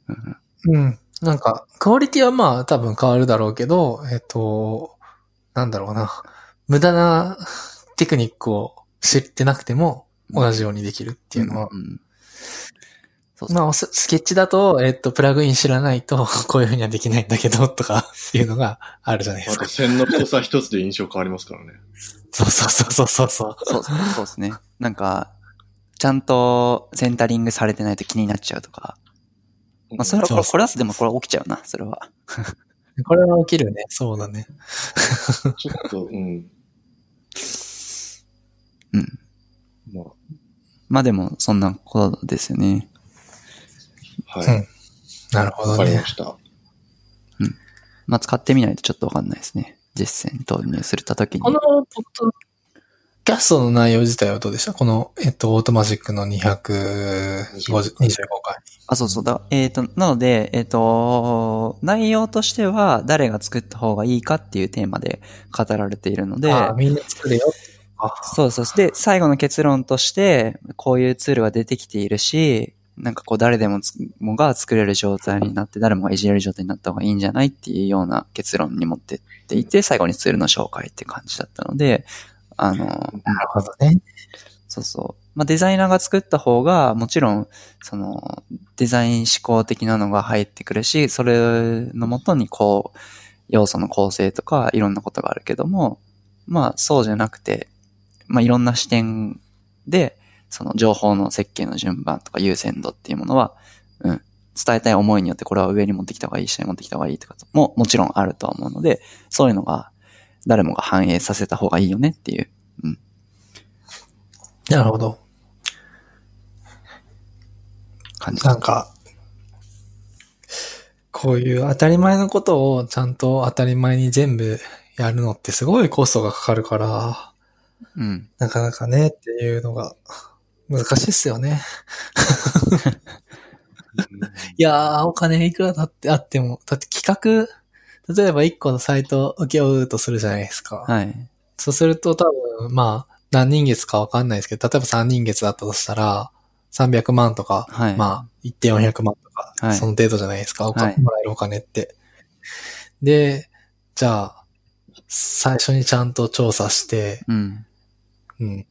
うんうん
うん。なんか、クオリティはまあ多分変わるだろうけど、えっと、なんだろうな。無駄なテクニックを知ってなくても同じようにできるっていうのは。
んんそうそう
まあ、ススケッチだと、えっと、プラグイン知らないと、[laughs] こういうふうにはできないんだけど、とか、っ [laughs] ていうのがあるじゃないですか
あと。線の太さ一つで印象変わりますからね。
そうそうそうそうそう。
そうそうそうですね。なんか、ちゃんとセンタリングされてないと気になっちゃうとか。まあ、それは、これ、これは、でもこれは起きちゃうな、それは。
これは起きるね。そうだね。
ちょっと、うん。
うん。
ま
まあでも、そんなことですよね。
あ、はい。
うんなるほどね
わかりま。した。
まあ使ってみないとちょっとわかんないですね。実践投入するたときに
こ。の、ポッドキャストの内容自体はどうでした？この、えっと、オートマジックの225回。
あ、そうそうだ。えっ、と、なので、えっ、と、内容としては誰が作った方がいいかっていうテーマで語られているので、
ああ、みんな作れよ。あ
そうそうそう。で、最後の結論として、こういうツールが出てきているし、なんかこう誰でもつもが作れる状態になって、誰もがいじれる状態になった方がいいんじゃないっていうような結論に持ってっていて、最後にツールの紹介って感じだったので、あの、
なるほどね。
そうそう。まあ、デザイナーが作った方が、もちろん、その、デザイン思考的なのが入ってくるし、それのもとにこう、要素の構成とか、いろんなことがあるけども、まあ、そうじゃなくて、まあ、いろんな視点で、その情報の設計の順番とか優先度っていうものは、うん、伝えたい思いによってこれは上に持ってきた方がいい、下に持ってきた方がいいとかももちろんあるとは思うので、そういうのが誰もが反映させた方がいいよねっていう
なるほど。
感じ。
なんか、こういう当たり前のことをちゃんと当たり前に全部やるのってすごいコストがかかるから、
うん。
なかなかねっていうのが難しいっすよね。いやー、お金いくらだってあっても、だって企画、例えば1個のサイトを請け負うとするじゃないですか。
はい。
そうすると多分、まあ、何人月かわかんないですけど、例えば3人月だったとしたら、300万とか、
はい。
まあ、1点400万とか、
はい
その程度じゃないですか、お金
はい
もらえるお金って。で、じゃあ、最初にちゃんと調査して、
うん。
うん。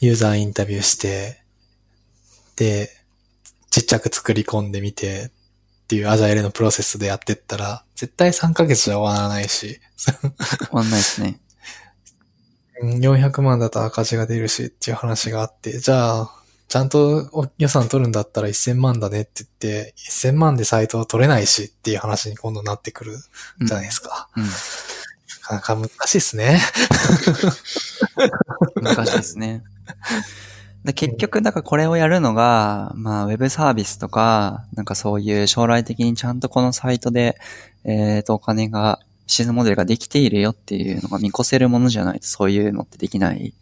ユーザーインタビューして、で、ちっちゃく作り込んでみて、っていうアジャイルのプロセスでやってったら、絶対3ヶ月じゃ終わらないし、
終わんないですね。
うん400万だと赤字が出るしっていう話があって、じゃあ、ちゃんとお予算取るんだったら1000万だねって言って、1000万でサイトは取れないしっていう話に今度なってくるじゃないですか。
うん。
なかなか難しいですね。[laughs]
難しいですね。[laughs] で結局、だからこれをやるのが、まあ、ウェブサービスとか、なんかそういう将来的にちゃんとこのサイトで、えっ、と、お金が、ビジネスモデルができているよっていうのが見越せるものじゃないと、そういうのってできない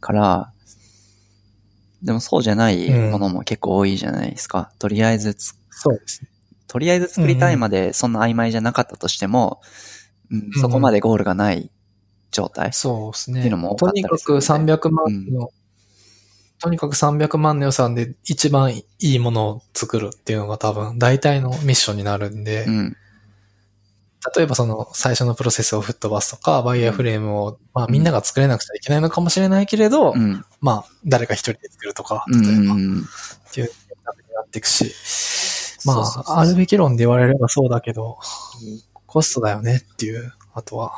から、でもそうじゃないものも結構多いじゃないですか。とりあえずつ
そうですね。
とりあえず作りたいまでそんな曖昧じゃなかったとしても、うんそこまでゴールがない状態。
そうですね。
っていうのも多か
と
ったりする
にかく
んで
300万の、とにかく300万の予算で一番いいものを作るっていうのが多分大体のミッションになるんで、
うん。
例えばその最初のプロセスを吹っ飛ばすとか、バイヤーフレームを、まあみんなが作れなくちゃいけないのかもしれないけれど、
うん。
まあ誰か一人で作るとか、
うん。
例えばっ
うん。
ていうになっていくし、まあ、あるべき論で言われればそうだけど、コストだよねっていうあとは。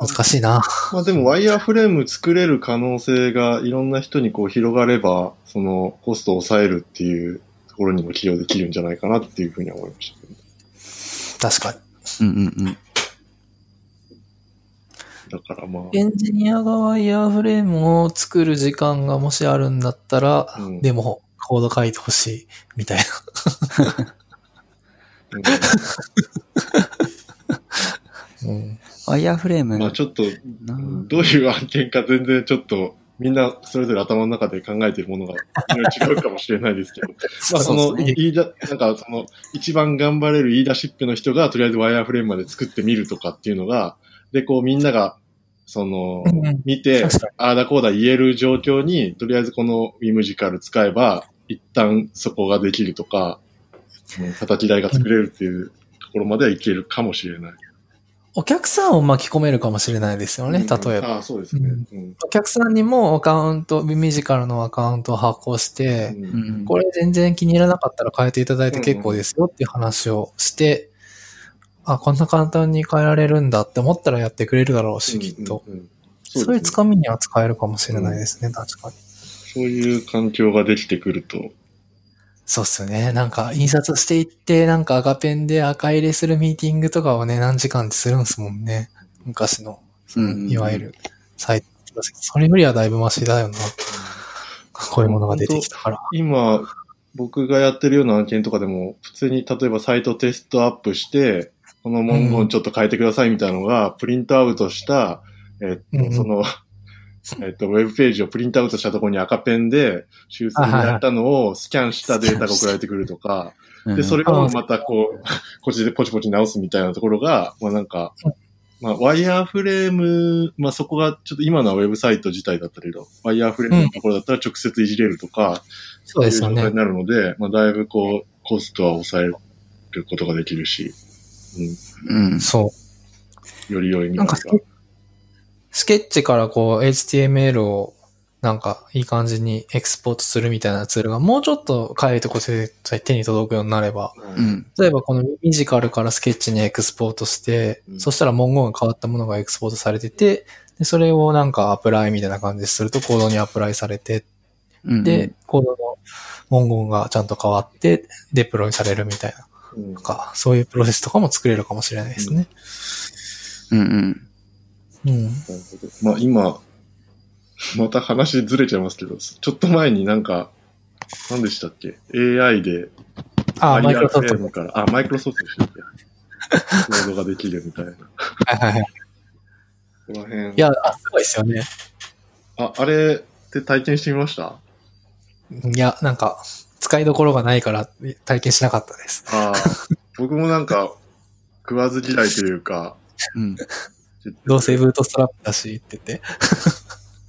難しいな。
まあでもワイヤーフレーム作れる可能性がいろんな人にこう広がれば、そのコストを抑えるっていうところにも起用できるんじゃないかなっていうふうには思いました。
確かに。
うんうんうん。
だからまあ、
エンジニアがワイヤーフレームを作る時間がもしあるんだったら、
うん
でも、コード書いてほしい、みたいな。うん。
ワイヤーフレーム。
まあちょっと、
な。
どういう案件か全然ちょっと、みんなそれぞれ頭の中で考えているものが違うかもしれないですけど、[laughs] まあその、言いだ、なんかその、一番頑張れる言い出しっぺの人がとりあえずワイヤーフレームまで作ってみるとかっていうのが、で、こうみんなが、その見てああだこうだ言える状況に、とりあえずこのウィムジカル使えば、一旦そこができるとか、うん叩き台が作れるっていうところまではいけるかもしれない。
お客さんを巻き込めるかもしれないですよね、
うん
例えば。
ああ、そうですね。
うん
うん
お客さんにもアカウント、ミュージカルのアカウントを発行して、
うん
うん
これ全然気に入らなかったら変えていただいて結構ですよっていう話をして、あ、こんな簡単に変えられるんだって思ったらやってくれるだろうし、きっと。
うんうんうん
そういうつかみには使えるかもしれないですね、確かに。
そういう環境ができてくると、
そうっすよね。なんか、印刷していって、なんか赤ペンで赤入れするミーティングとかをね、何時間ってするんですもんね。昔の、いわゆる、サイト。それよりはだいぶマシだよな。こういうものが出てきたから。
今、僕がやってるような案件とかでも、普通に例えばサイトテストアップして、この文言ちょっと変えてくださいみたいなのが、プリントアウトした、えっと、その、[laughs] えっと、ウェブページをプリントアウトしたところに赤ペンで修正やったのをスキャンしたデータが送られてくるとか、で、そ
れ、
れをまたこう、こっちでポチポチ直すみたいなところが、まあなんか、まあワイヤーフレーム、まあそこがちょっと今のはウェブサイト自体だったけど、ワイヤーフレームのところだったら直接いじれるとか、
そう
い状態に。なるので、まあだいぶこう、コストは抑えることができるし、
うん。
そう。
うん、より良い未
なんか
来が。
スケッチからこう HTML をなんかいい感じにエクスポートするみたいなツールがもうちょっと変えるとこで手に届くようになれば、
うん。
例えばこのミジカルからスケッチにエクスポートして、
うん
そしたら文言が変わったものがエクスポートされてて、でそれをなんかアプライみたいな感じでするとコードにアプライされて、
うん。
で、コードの文言がちゃんと変わって、デプロイされるみたいな、
うん
なんかそういうプロセスとかも作れるかもしれないですね。
うんうん。
うん。
なるほど。まあ今、また話ずれちゃいますけど、ちょっと前になんか、何でしたっけ ?AI で、
あ、マイクロソフト
から、あ、マイクロソフトでしたっけ？コードができるみたいな。こ
はいはいはい。
こら辺。
いや、あ、すごいですよね。
あ、あれって体験してみました？
いや、なんか、使いどころがないから体験しなかったです。
ああ、僕もなんか、食わず嫌いというか、
うん。
どうせブートストラップだしって言って。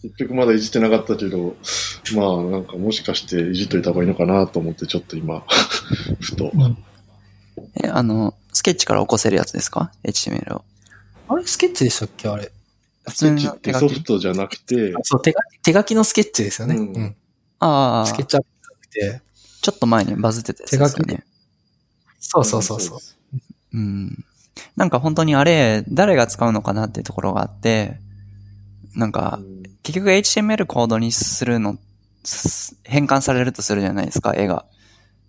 結局まだいじってなかったけど、まあなんかもしかしていじっといた方がいいのかなと思ってちょっと今、[laughs] ふと。
え、あの、スケッチから起こせるやつですか ?HTML を。
あれスケッチでしたっけ？あれ。
普
スケッチってソフ。トじゃなくて、
そう、手書き、手書きのスケッチですよね。
う
うんん。
ああ、
スケッチアップじゃなくて。
ちょっと前にバズってたやつですよね。
そうそうそうそう。
うん。なんか本当にあれ、誰が使うのかなっていうところがあって、なんか、結局 HTML コードにするの、す変換されるとするじゃないですか、絵が。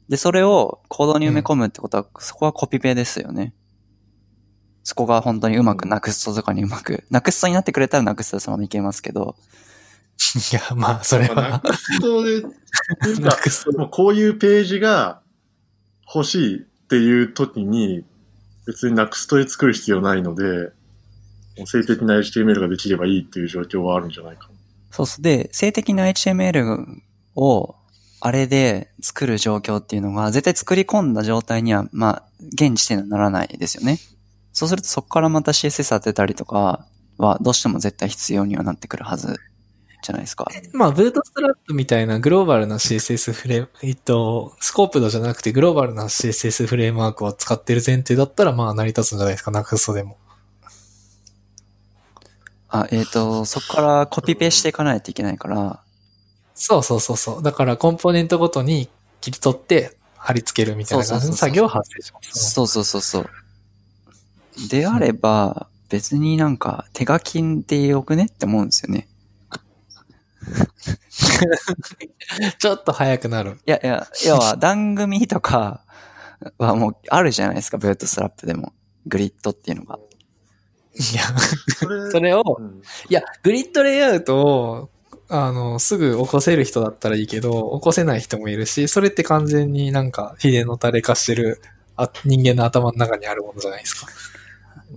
で、それをコードに埋め込むってことは、そこはコピペですよね。そこが本当にうまく、
うん
ナクストとかにうまく、ナクストになってくれたらナクストでそのままいけますけど、
いや、まあ、それは。
クストで、っていうか
ナクスト
もうこういうページが欲しいっていう時に、別にナクストで作る必要ないので、もう静的な HTML ができればいいっていう状況はあるんじゃないか。
そうそう。で、静的な HTML を、あれで作る状況っていうのが、絶対作り込んだ状態には、まあ、現時点ではならないですよね。そうするとそこからまた CSS 当てたりとかは、どうしても絶対必要にはなってくるはずじゃないですか。
まあ、ブートストラップみたいなグローバルな CSS フレーム、えっと、スコープドじゃなくてグローバルな CSS フレームワークを使ってる前提だったら、まあ、成り立つんじゃないですか、ナクストでも。
あ、えっ、と、そこからコピペしていかないといけないから、
そうそうそうそう。だから、コンポーネントごとに切り取って貼り付けるみたいな感じの作業を発生します。
そうそうそうそう。であれば、別になんか手書きでよくねって思うんですよね。[laughs]
ちょっと早くなる。
いやいや、要は番組とかはもうあるじゃないですか、ブートストラップでも。グリッドっていうのが。
いや、
それ [laughs]
それを、
うん
いや、グリッドレイアウトを、あの、すぐ起こせる人だったらいいけど、起こせない人もいるし、それって完全になんか、秘伝の垂れ化してるあ人間の頭の中にあるものじゃないですか。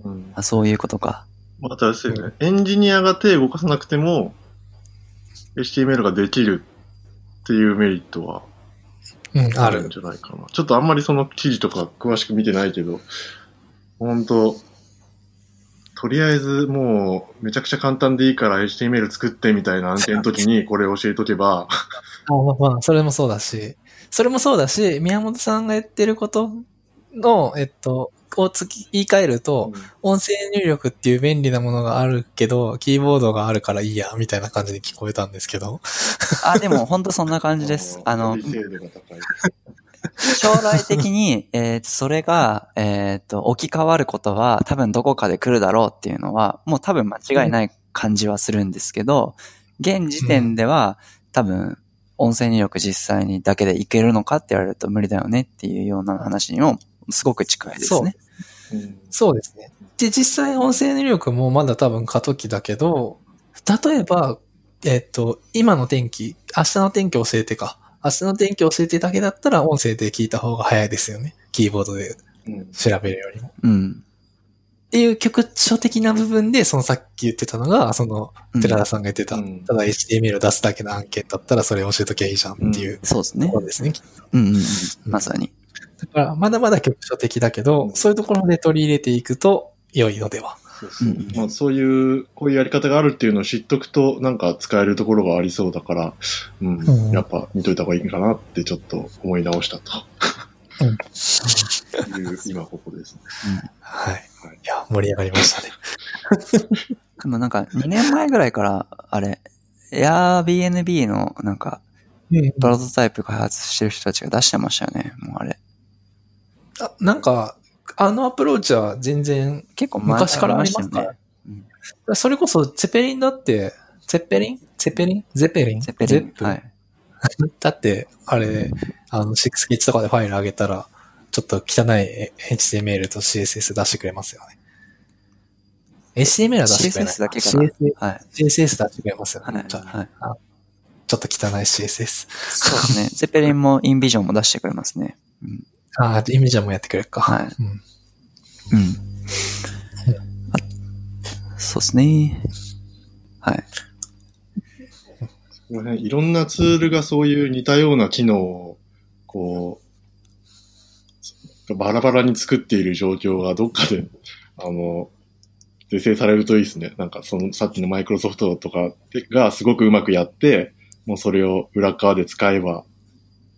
うん
あそういうことか。
またですよね。エンジニアが手動かさなくても、HTML ができるっていうメリットは
うん、
ある。んじゃないかな。ちょっとあんまりその記事とか詳しく見てないけど、本当とりあえずもうめちゃくちゃ簡単でいいから HTML 作ってみたいな案件の時にこれ教えとけば、[laughs]
あまあまあ、それもそうだし、それもそうだし、宮本さんが言ってることの、えっと、をつき言い換えると、音声入力っていう便利なものがあるけど、キーボードがあるからいいや、みたいな感じに聞こえたんですけど。
あ、でも本当そんな感じです。あの
理、精度が高い。
将来的に、えーそれが、えっ、と、置き換わることは多分どこかで来るだろうっていうのは、もう多分間違いない感じはするんですけど、現時点では多分音声入力実際にだけでいけるのかって言われると無理だよねっていうような話にもすごく近いですね。
うん
そうですね。で、実際音声入力もまだ多分過渡期だけど、例えば、えっと、今の天気、明日の天気教えてか。明日の天気教えてだけだったら音声で聞いた方が早いですよね。キーボードで
うん
調べるよりも。
うん。
っていう局所的な部分で、そのさっき言ってたのが、その、
うん
寺田さんが言ってた、
うん
ただ HTML を出すだけの案件だったらそれ教えときゃいいじゃんっていう
そうですね
とこ。ろですね。
うんうんうん。まさに。
だから、まだまだ局所的だけど、
うん
そういうところで取り入れていくと良いのでは。
そうそう
うん
まあ、そういう、こういうやり方があるっていうのを知っとくと、なんか使えるところがありそうだから、うん、
うん
やっぱ見といた方がいいかなってちょっと思い直したと。
うん
いう、今ここですね。
はい。
はい
いや、盛り上がりましたね。
でもなんか2年前ぐらいから、あれ、Airbnb のなんか、
うん
プロトタイプ開発してる人たちが出してましたよね。もうあれ。
あなんか、あのアプローチは全然、
結構前
昔からありますから
ありましたよね。
それこそ、ゼペリンだって、ゼペリン？ゼペリン？ゼペリン？
ゼペリン。はい。[laughs]
だって、あれ、あの、6スケッチとかでファイル上げたら、ちょっと汚い HTML と CSS 出してくれますよね。HTML は出してくれない。
CSS だけかな
CSS
はい。
CSS 出してくれますよね。
はい。
ちょっと汚い CSS。
そうですね。ゼペリンもインビジョンも出してくれますね。うん。
ああ、イメージもやってくれるか。
はい
うん。
うん。あそうですね。はい。
この辺いろんなツールがそういう似たような機能を、こう、バラバラに作っている状況がどっかで、[laughs] あの、是正されるといいですね。なんかそのさっきのマイクロソフトとかがすごくうまくやって、もうそれを裏側で使えば、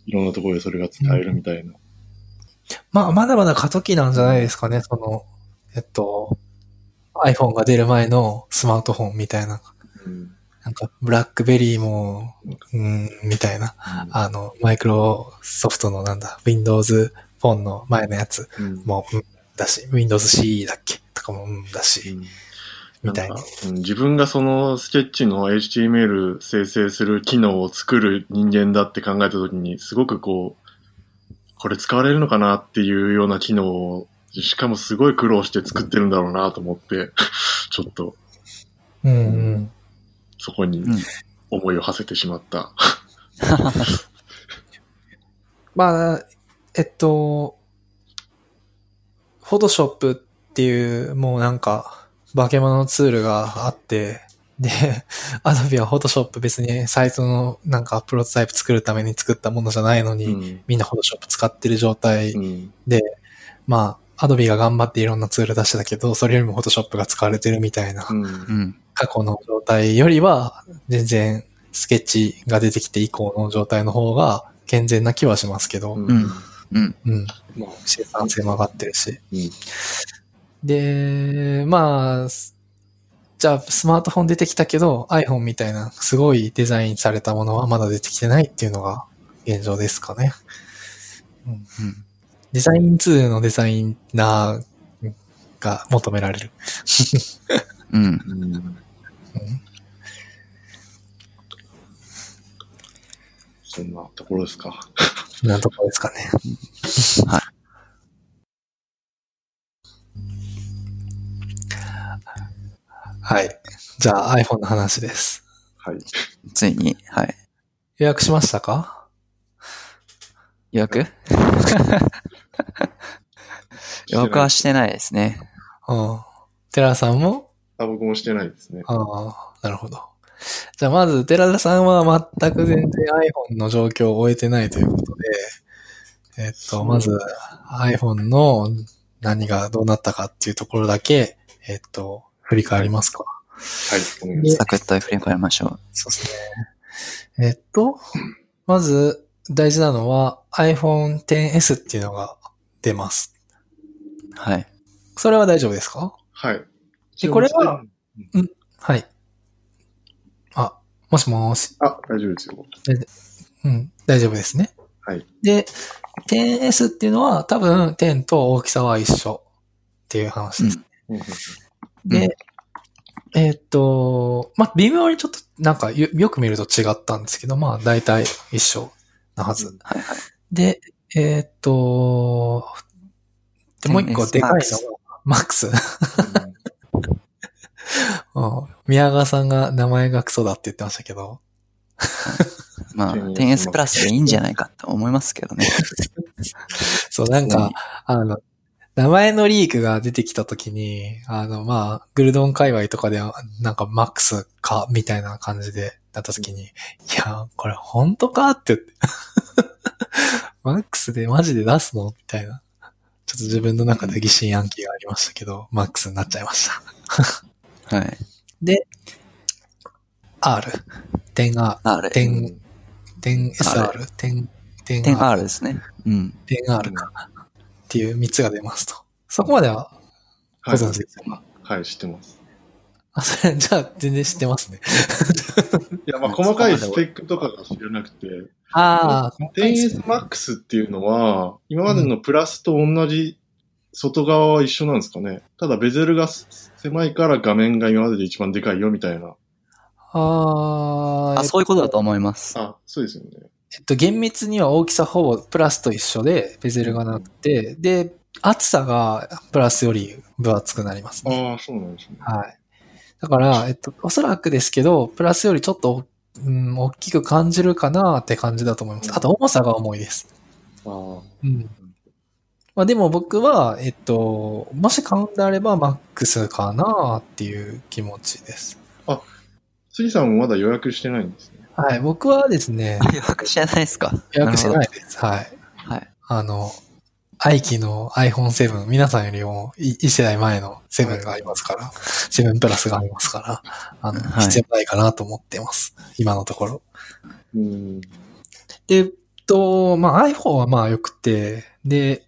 いろんなところでそれが使えるみたいな。
まあ、まだまだ過渡期なんじゃないですかね。その、えっと、iPhone が出る前のスマートフォンみたいな。
うん
なんか、ブラックベリーも、うん、みたいな。あの、マイクロソフトのなんだ、Windows フォンの前のやつ
うん
も、うん、だし、Windows CE だっけとかも、うん、だし、
うん
みたいに
な自分がそのスケッチの HTML 生成する機能を作る人間だって考えたときに、すごくこう、これ使われるのかなっていうような機能を、しかもすごい苦労して作ってるんだろうなと思って、[laughs] ちょっと
うん、うん。
そこに
うん
思いを馳せてしまった。[laughs]
まあ、えっと、フォトショップっていう、もうなんか、化け物のツールがあって、で、アドビはフォトショップ別にサイトのなんかプロトタイプ作るために作ったものじゃないのに、
うん
みんなフォトショップ使ってる状態
うん
で、まあ、アドビが頑張っていろんなツール出してたけど、それよりもフォトショップが使われてるみたいな。過去の状態よりは、全然スケッチが出てきて以降の状態の方が健全な気はしますけど、
うん
うん。うん。
うん。
まあ
生産性も上がってるし。
うん
で、まあ、すじゃあスマートフォン出てきたけど iPhone みたいなすごいデザインされたものはまだ出てきてないっていうのが現状ですかね。
うん。
デザイン2のデザイナーが求められる。
うん。
うんそんなところですか。
なんとこですかね。
はい。
はい。じゃあ iPhone の話です。
はい。
ついに、はい。
予約しましたか？
予約？[laughs] 予約はしてないですね。
うん。寺田さんも？
あ、僕もしてないですね。
ああ、なるほど。じゃあまず、寺田さんは全く全然 iPhone の状況を終えてないということで、えっと、まず iPhone の何がどうなったかっていうところだけ、えっと、振り返りますか？
はい。
サクッと振り返りましょう。
そうですね。えっと、まず大事なのは iPhone XS っていうのが出ます。
はい。
それは大丈夫ですか？
はい。
でこれは、はい。あ、もしもし。
あ、大丈夫ですよ。
うん、大丈夫ですね。
はい。
で、10S っていうのは多分10と大きさは一緒っていう話です。
うんうん
で、えーっと、まあ、微妙にちょっとなんかよよく見ると違ったんですけど、まあ大体一緒なはず。
はいはい。
で、えーっと、でもう一個
10S
でかいのが
Max、
MAX。うん宮川さんが名前がクソだって言ってましたけど、
まあ、
10S
10S プラスでいいんじゃないかと思いますけどね。[laughs]
そう、なんか、あの、名前のリークが出てきたときに、あの、まあ、グルドン界隈とかでは、なんかマックスか、みたいな感じで、なったときに、いや、これ本当かって言って。[laughs] マックスでマジで出すの？みたいな。ちょっと自分の中で疑心暗鬼がありましたけど、マックスになっちゃいました。
はい。
で、R、点 R、
R。
点、点 SR、点、点
10R ですね。うん。
点 R か。っていう3つが出ますと。そこまではご
はい。
存知ですか、
はい、知ってます。
あ、それ、じゃあ全然知ってますね。
いや、まあ、細かいスペックとかが知らなくて、
ああ、
10SMAX っていうのは、今までのプラスと同じ外側は一緒なんですかね。ただベゼルが狭いから画面が今までで一番でかいよみたいな。
ああ、
あ、そういうことだと思います。
あ、そうですよね。
えっと、厳密には大きさほぼプラスと一緒で、ベゼルがなくて、で、厚さがプラスより分厚くなりますね。
ああ、そうなんですね。
はい。だから、えっと、おそらくですけど、プラスよりちょっと、うん、大きく感じるかなって感じだと思います。あと、重さが重いです。
ああ、
うん。まあでも僕は、えっと、もし買うんであれば、マックスかなっていう気持ちです。
杉さんもまだ予約してないんですね。
はい。僕はですね、
予約してないですか？
予約して
い。
ないです。はい。
はい。
あの、愛機の iPhone7、皆さんよりも1世代前の7がありますから、7プラスがありますから、あの、
はい
必要ないかなと思ってます。今のところ。
うん。
で、えっと、まあ iPhone はまあ良くて、で、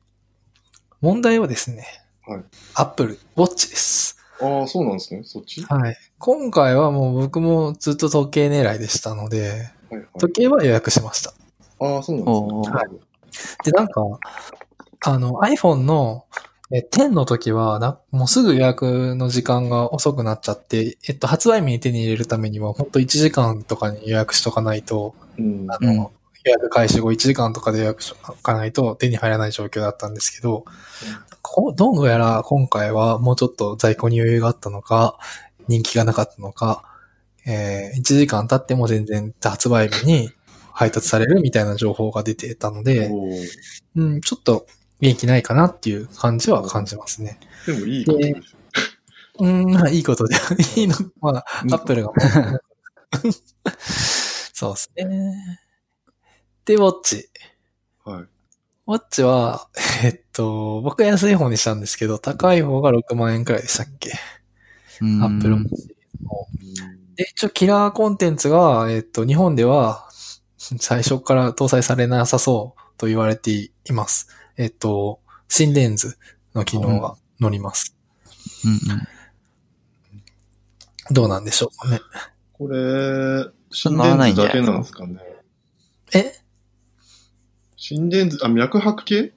問題はですね、
はい。
Apple Watch です。
ああ、そうなんですね。そっち？は
はい。今回はもう僕もずっと時計狙いでしたので、
いはい。
時計は予約しました。
ああ、そうなんですね。
で、なんか、あの iPhone のえ10の時はな、もうすぐ予約の時間が遅くなっちゃって、えっと、発売日に手に入れるためには、本当1時間とかに予約しとかないと、
うん。
あの、
うん
予約開始後1時間とかで予約しとかないと手に入らない状況だったんですけど、こどうやら今回はもうちょっと在庫に余裕があったのか、人気がなかったのか、えー1時間経っても全然発売日に配達されるみたいな情報が出てたので、うん、ちょっと元気ないかなっていう感じは感じますね。
でもいいことで。
うん、まあいいことで、[laughs] いいの、まあ、アップルが。[laughs] そうですね。で、ウォッチ。
はい。
ウォッチは、[laughs] えっと、僕は安い方にしたんですけど、高い方が6万円くらいでしたっけ？
うん
アップルウォッチ。で、一応キラーコンテンツが、えっと、日本では最初から搭載されなさそうと言われています。えっと、心電図の機能が乗ります。
うんうん
どうなんでしょうかね。
これ、心
乗らない
電図だけなんですかね。
え？
心電図、あ、脈拍計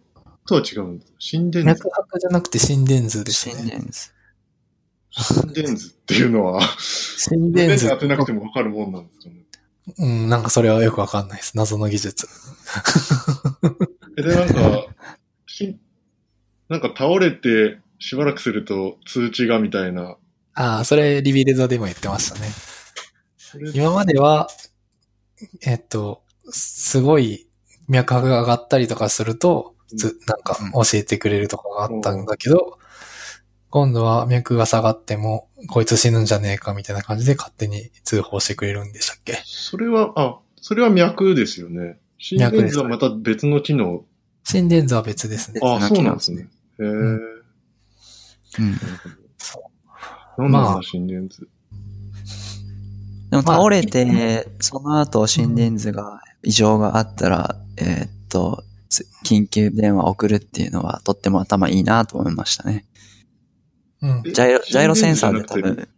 とは違うんです。心電図
脈拍じゃなくて心電図です
心
ね。
電図。
心電図っていうのは、
心電図。
当てなくてもわかるもんなんですかね？
うん、なんかそれはよくわかんないです。謎の技術。[laughs]
えで、なんか、しなんか倒れてしばらくすると通知がみたいな。
ああ、それリビルドでも言ってましたね。今までは、えっと、すごい脈拍が上がったりとかすると、ずなんか教えてくれるとかがあったんだけど、今度は脈が下がっても、こいつ死ぬんじゃねえかみたいな感じで勝手に通報してくれるんでしたっけ？
それは、あ、それは脈ですよね。心電図はまた別の機能。
心電図は別ですね。
あ、そうなんですね。へえ。
うん。
そ
ほど。なんだろうな、
まあ
心電図。
でも
まあ
倒れて、その後心電図が異常があったら、えーっと、つ緊急電話送るっていうのはとっても頭いいなと思いましたね。
うん。
え
ジャイロ、ジャイロセンサーで多分、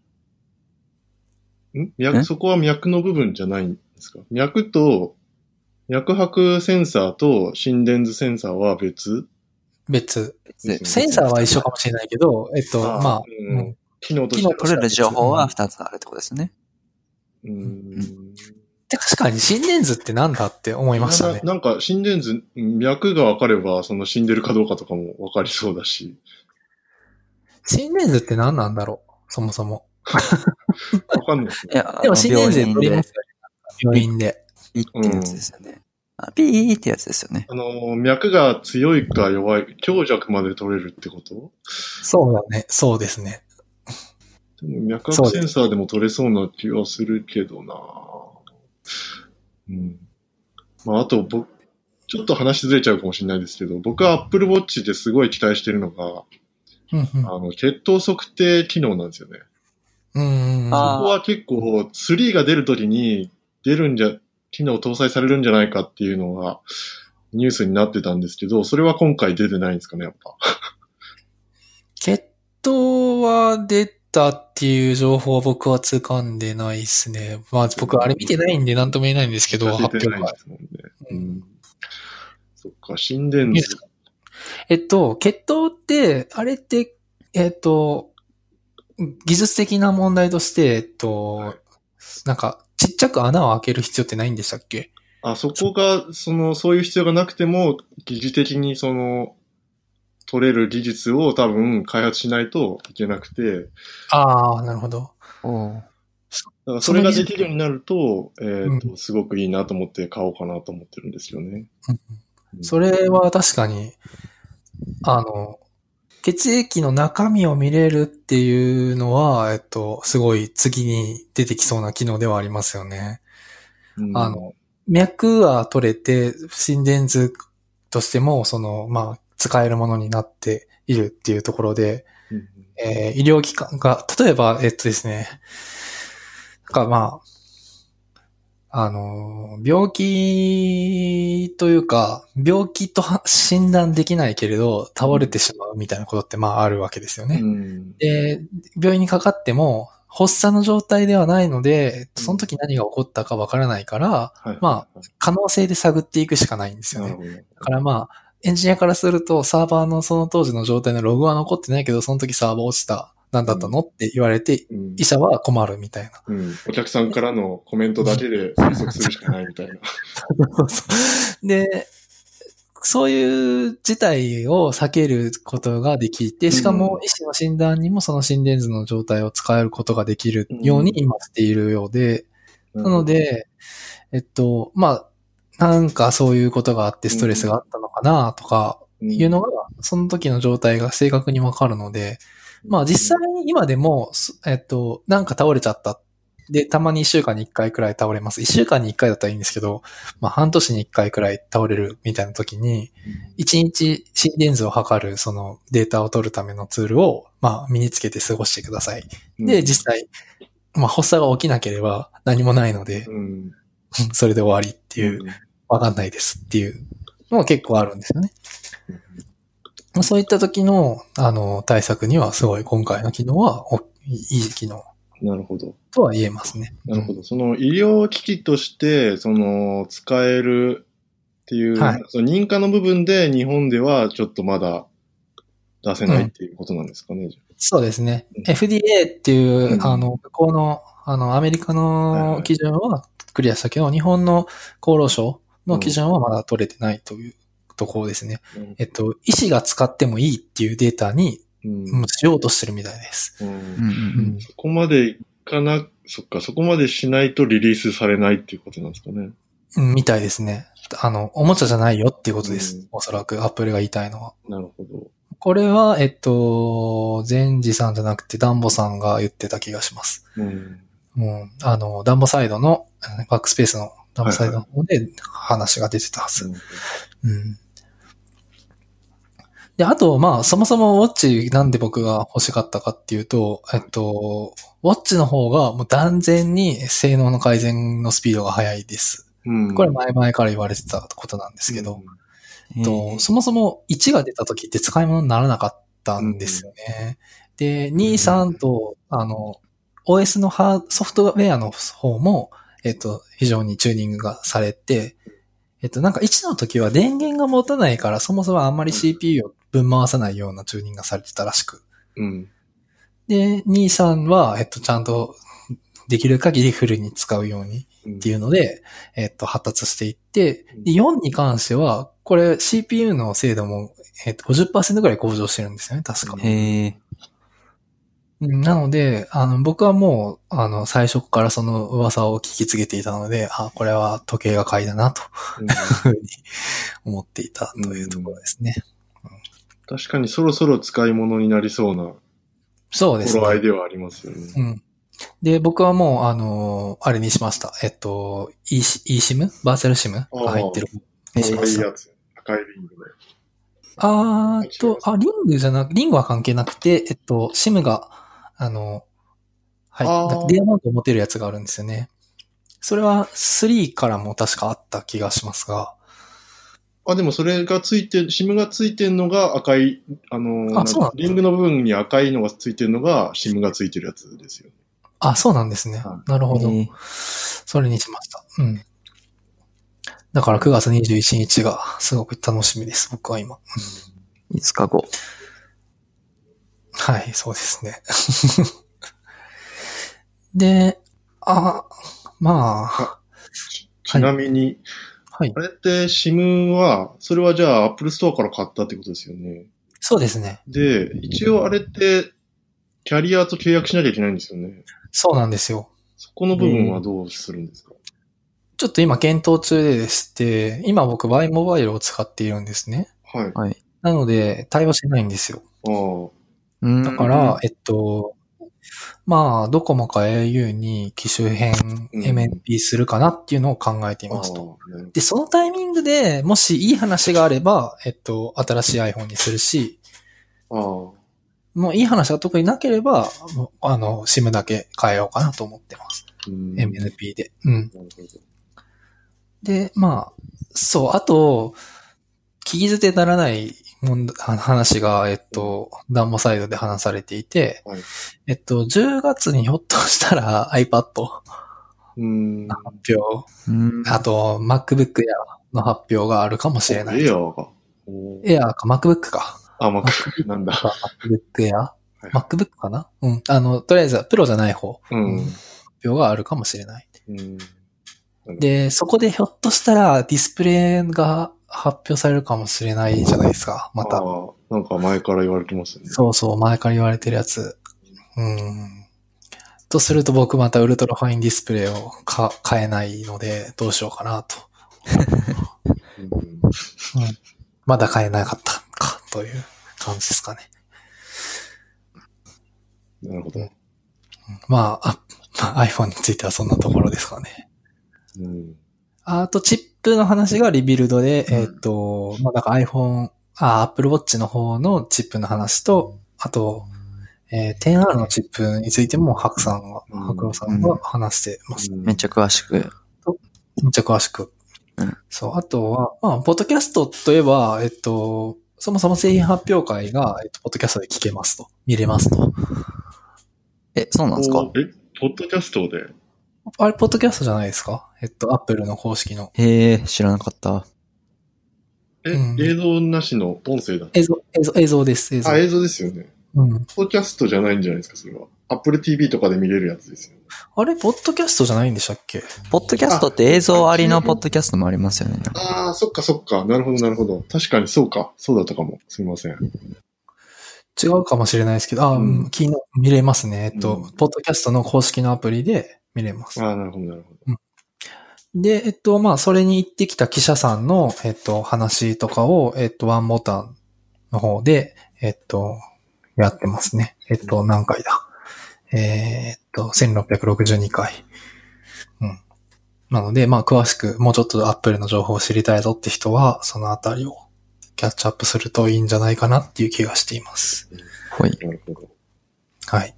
ん？脈、
え？
そこは脈の部分じゃないんですか？脈と、脈拍センサーと心電図センサーは別？
別。センサーは一緒かもしれないけど、えっと、
あー
まあ、
うん
うん
機能としては
取れる情報は2つあるってことですね。
うーん。
で確かに心電図ってなんだって思いましたね。
ななんか心電図、脈が分かれば、その死んでるかどうかとかも分かりそうだし。
心電図って何なんだろうそもそも。[laughs]
分かんないですね。
いや、
でも心電図で
病院で
取ります、よね。病院で。
ピーってやつですよね。あピーってやつですよね。
あの、脈が強いか弱い、強弱まで取れるってこと？
そうだね。そうですね。
でも脈拍センサーでも取れそうな気はするけどなうん。まあ、あと僕、ちょっと話ずれちゃうかもしれないですけど、僕は Apple Watch ですごい期待してるのが、
うんうん
あの、血糖測定機能なんですよね。
うんうん。
あ
ここは結構、3が出るときに出るんじゃ、機能搭載されるんじゃないかっていうのがニュースになってたんですけど、それは今回出てないんですかね、やっぱ。[laughs]
血糖は出たっていう情報は僕は掴んでないですね。まあ僕あれ見てないんで何とも言えないんですけど、発表会。
ないですもんね。
う
うんん。そっか。
えっと、血糖って、あれって、えっと、技術的な問題として、えっと、
はい
なんか、ちっちゃく穴を開ける必要ってないんでしたっけ？
あ、そこが、その、そういう必要がなくても、疑似的にその、取れる技術を多分開発しないといけなくて、
ああ、なるほど。
だからそれができるようになると、えっ、と、すごくいいなと思って買おうかなと思ってるんですよね。うん
それは確かに、あの、血液の中身を見れるっていうのは、えっと、すごい次に出てきそうな機能ではありますよね。
うん
あの、脈は取れて、心電図としても、その、まあ、使えるものになっているっていうところで、
うん
えー医療機関が、例えば、えっとですね、なんかまあ、あの、病気というか、病気とは診断できないけれど、倒れてしまうみたいなことってまああるわけですよね。
うん。
で、病院にかかっても、発作の状態ではないので、その時何が起こったかわからないから、
はい
ま可能性で探っていくしかないんですよね。だからまあ、エンジニアからすると、サーバーのその当時の状態のログは残ってないけど、その時サーバー落ちた。何だったの？って言われて、
うん
医者は困るみたいな。
うん、お客さんからのコメントだけで推測するしかないみたいな。[laughs]
で、そういう事態を避けることができて、しかも医師の診断にもその心電図の状態を使えることができるように今しているようで、なの、で、えっと、まあ、なんかそういうことがあってストレスがあったのかなとかいうのが、その時の状態が正確にわかるので、まあ実際に今でも、すえっと、なんか倒れちゃった。で、たまに一週間に一回くらい倒れます。一週間に一回だったらいいんですけど、まあ半年に一回くらい倒れるみたいな時に、一日心電図を測るそのデータを取るためのツールを、まあ身につけて過ごしてください。で、実際、まあ発作が起きなければ何もないので、
うん、[laughs]
それで終わりっていう、わかんないですっていうのも結構あるんですよね。まあそういった時の、あの、対策にはすごい今回の機能はおいい機能
なるほど。
とは言えますね。
なるほど。その医療機器として、その、使えるていう、
はい
その認可の部分で日本ではちょっとまだ出せないっていうことなんですかね。じゃ
そうですね
うん。
FDA っていう、
うん
あの、向こうの、あの、アメリカ
はいはい
の基準はクリアしたけど、日本の厚労省の基準はまだ取れてないというところですね。
あうん
えっと、医師が使ってもいいっていうデータに、しようとしてるみたいです。
そこまでいかな、そっか、そこまでしないとリリースされないっていうことなんですかね。
うんみたいですね。あの、おもちゃじゃないよっていうことです。
うん
おそらく、アップルが言いたいのは。
なるほど。
これは、えっと、善治さんじゃなくて、ダンボさんが言ってた気がします。
うん。
うん。あの、ダンボサイドの、バックスペースのダンボサイドの方で話が出てたはず。うん。で、あと、まあ、そもそもウォッチなんで僕が欲しかったかっていうと、えっと、ウォッチの方がもう断然に性能の改善のスピードが速いです。
うん。
これ前々から言われてたことなんですけど、
うん。
とそもそも1が出た時って使い物にならなかったんですよね。で、2、3と、あの、OS のハーソフトウェアの方も、えっと、非常にチューニングがされて、えっと、なんか1の時は電源が持たないから、そもそもあんまり CPU を分回さないようなチューニングがされてたらしく。
うん。
で、2、3は、えっと、ちゃんとできる限りフルに使うように
うん。
っていうので、えっと、発達していって、で4に関しては、これ CPU の精度も、えっと、50%ぐらい向上してるんですよね、確か。
へ
なので、あの、僕はもう、あの、最初からその噂を聞き継げていたので、あ、これは時計が買いだな、と
うん
いうふうに思っていたというところですね。
確かにそろそろ使い物になりそうな
そうですね。
頃合いではありますよね。
うん。で、僕はもう、あの、あれにしました。えっと、e シ eSIM? バーチャル SIM が入ってる。にしました
赤いやつ。赤いリングね。
あーとあ、リングじゃなく、リングは関係なくて、えっと、シムが、あの、はい、
あー
なんかディアモンドを持てるやつがあるんですよね。それは3からも確かあった気がしますが、
あ、でもそれがついて、シムがついてんのが赤い、あの
あそうなんだ
リングの部分に赤いのがついてるのがシムがついてるやつですよ。
あ、そうなんですね。
は
なるほど。それにしました。うん。だから9月21日がすごく楽しみです、僕は今。
5日後。
はい、そうですね。[laughs] で、あ、まあ、
ちなみに、
はい
あ。れってシムは、それはじゃあ Apple Store から買ったってことですよね？
そうですね。
で、一応あれって、キャリアと契約しなきゃいけないんですよね？
そうなんですよ。
そこの部分はどうするんですか、
ちょっと今検討中ででして、今僕 Y モバイルを使っているんですね。
はい。
なので、対応しないんですよ。
あ。
うん
だから、えっと、まあ、ドコモか au に機種変
うん
MNP するかなっていうのを考えていますと。で、そのタイミングでもしいい話があれば、えっと、新しい iPhone にするし、もういい話が特になければ、あの、SIM だけ変えようかなと思ってます。MNP で。うん。で、まあ、そう、あと、聞き捨てならない話が、えっと、ダンボサイドで話されていて、
はい
えっと、10月にひょっとしたら [laughs] iPad
うん。
発表、
うん
あと MacBook Air の発表があるかもしれない。
エアーが。おー
Air か MacBook か。
あ、MacBook なんだ。
MacBook Air?
い
MacBook かな？うん。あの、とりあえず、プロじゃない方、
うん。
発表があるかもしれない。
うん。
で、そこでひょっとしたらディスプレイが発表されるかもしれないじゃないですか。また。
なんか前から言われてますね。
そうそう、前から言われてるやつ。うん。とすると僕またウルトラファインディスプレイをか買えないので、どうしようかなと。
うん
まだ買えなかったか、という感じですかね。
なるほど。
まあ、あまあ iPhone についてはそんなところですかね。
うん。
あと、チップの話がリビルドで、えっ、と、まあ、だから iPhone、あ、Apple Watch の方のチップの話と、あと、えー 10R のチップについても、ハクさんが、
うん
ハクロさんが話してます。
めっちゃ詳しく。
めっちゃ詳しく。
うん
そう。あとは、まあ、ポッドキャストといえば、えっと、そもそも製品発表会が、えっと、ポッドキャストで聞けますと。見れますと。
え、そうなんですか？
おえ、ポッドキャストで？
あれ、ポッドキャストじゃないですか？えっと、アップルの公式の。
へえ、知らなかった。
え、
うん
映像なしの音声だ
映像、映像、映像です、映像。
あ、映像ですよね。
うん。
ポッドキャストじゃないんじゃないですか、それは。Apple TV とかで見れるやつですよね。
あれ、ポッドキャストじゃないんでしたっけ？
ポッドキャストって映像ありのポッドキャストもありますよね。
ああ、そっかそっか。なるほど、なるほど。確かにそうか。そうだったかも。すみません。
違うかもしれないですけど、あ、
う
うんん、昨日見れますね。えっと、
うん
ポッドキャストの公式のアプリで見れます。
ああ、なるほど、なるほど。
で、えっと、まあ、それに行ってきた記者さんの、えっと、話とかを、えっと、ワンボタンの方で、えっと、やってますね。えっと、何回だ？えーっと、1662回。うん。なので、まあ、詳しく、もうちょっとアップルの情報を知りたいぞって人は、そのあたりをキャッチアップするといいんじゃないかなっていう気がしています。
ほい。
はい。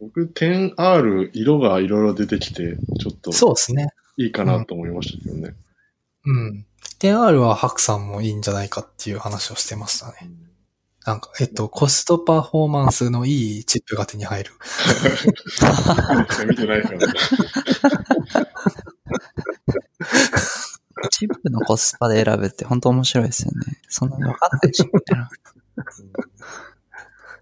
僕、10R 色がいろいろ出てきて、ちょっと
そうですね。
いいかなと思いましたけどね。
うん。10R は白さんもいいんじゃないかっていう話をしてましたね。なんか、えっと、コストパフォーマンスのいいチップが手に入る。
見てないから。
チップのコスパで選ぶって本当面白いですよね。そんなに分かんないし、みたいな。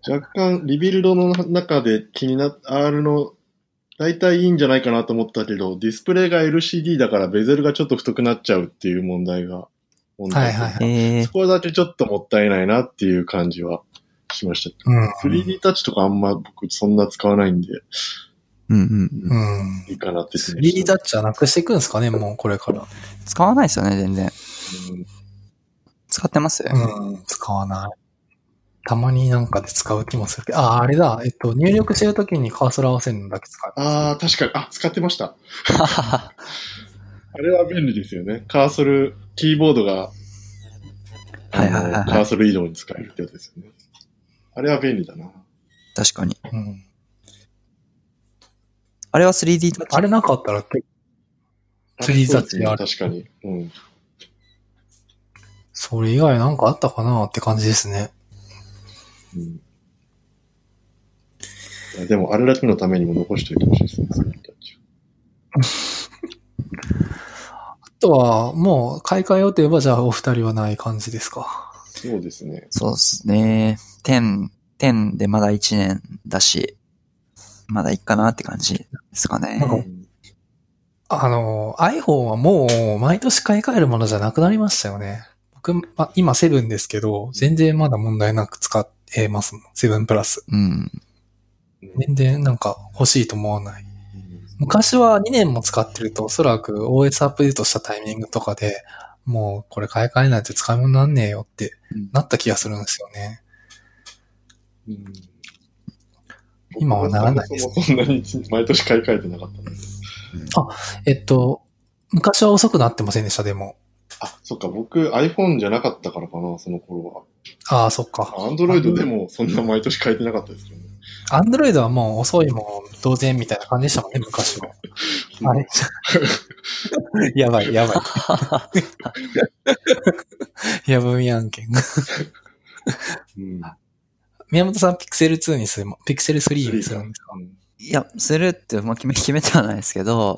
若干、リビルドの中で気になっ R の、大体いいんじゃないかなと思ったけど、ディスプレイが LCD だからベゼルがちょっと太くなっちゃうっていう問題が、問題で
はいはいはい。
え
そこだけちょっともったいないなっていう感じはしました。
うん。
3D タッチとかあんま僕そんな使わないんで、
うんうんうん。
うん。
いいかなって気が
3D タッチはなくしていくんですかね、もうこれから。
使わないですよね、全然。
うん
使ってます
うん。使わない。たまになんかで使う気もするけど、あ、あれだ。えっと、入力してるときにカーソル合わせるのだけ使う。
ああ、確かに、あ、使ってました。[laughs] あれは便利ですよね。カーソル、キーボードが、あ
はいはいはいはい
のカーソル移動に使えるってやつですよね。あれは便利だな。
確かに。
うん。
あれは 3D タッチ？
あれなかったら結構、3D タッチ
あ
ある。
確かに。うん。
それ以外なんかあったかなって感じですね。
うんいやでも、あれだけのためにも残しておいてほしいですね、3D タッチ
あとは、もう買い替えようといえば、じゃあお二人はない感じですか？
そうですね。
そうですね。10、10でまだ1年だし、まだいいかなって感じですかね
なん。かあの、iPhone はもう毎年買い替えるものじゃなくなりましたよね。僕、ま、今7ですけど、全然まだ問題なく使えますもん。7プラス。
うん。
全然なんか欲しいと思わない。昔は2年も使ってると、おそらく OS アップデートしたタイミングとかで、もうこれ買い替えないと使い物になんねえよって
うん
なった気がするんですよね。
うん
今はならないです
そもそんなに毎年買い替えてなかったんです。
えっと、昔は遅くなってませんでした、でも。
あ、そっか、僕 iPhone じゃなかったからかな、その頃
ああ、そっか。
は。Android でもそんな毎年変えてなかったですよね。
アンドロイドはもう遅いもん同然みたいな感じでしたもんね、昔は。[laughs] あれ [laughs] やばい、やばい。[laughs] やぶみ案件。
うん。
宮本さん、ピクセル2にするも、ピクセル3にするんですか？
うん
いや、するってもう決め、決めてはないですけど、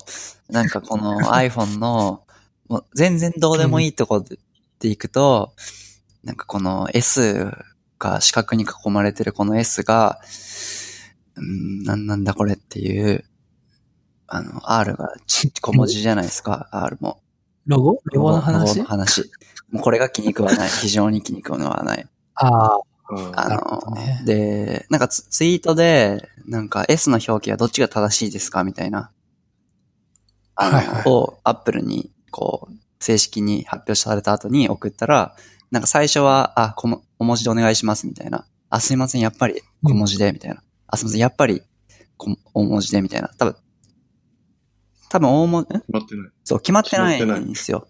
なんかこの iPhone の、もう全然どうでもいいとこででいくと、なんかこの S が四角に囲まれてるこの S が、うん、なんなんだこれっていう、あの、R がち小文字じゃないですか、R も。
ロゴ？ロゴの
ロ
話
ゴの話。もうこれが気に食わない。非常に気に食わない。
ああ、
うん
あの、
ね
で、なんかツツイートで、なんか S の表記はどっちが正しいですか？みたいな。あの、
はいはい
をアップルに、こう、正式に発表された後に送ったら、なんか最初は、あ、この、お文字でお願いします、みたいな。あ、すいません、やっぱり小文字で、みたいな。あ、すいません、やっぱり、こ大文字で、みたいな。多分、多分大文字、ん？
決まってない。
そう、決まってないんですよ。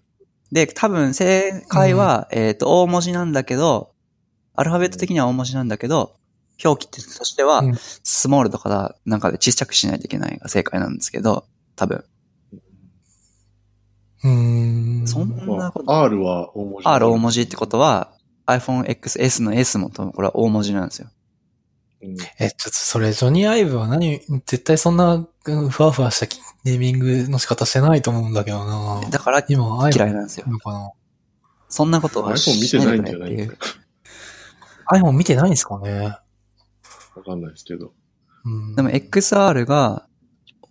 で、多分正解は、えっ、と、大文字なんだけど、アルファベット的には大文字なんだけど、表記としては
うん、
スモールとかなんかで小さくしないといけないが正解なんですけど、多分。
うーん。
そんなこと、
R は大文字。
R 大文字ってことは、iPhone XS の S も多分これは大文字なんですよ。
うん
え、ちょっとそれ、ジョニー・アイブは何、絶対そんな、うんふわふわしたネーミングの仕方してないと思うんだけどな
だから
今、アイブ
嫌いなんですよ。
のかな
そんなことは
iPhone 見てないんじゃない
しで
すか
iPhone 見てないんですかね
わかんないですけど。
うん。
でも XR が、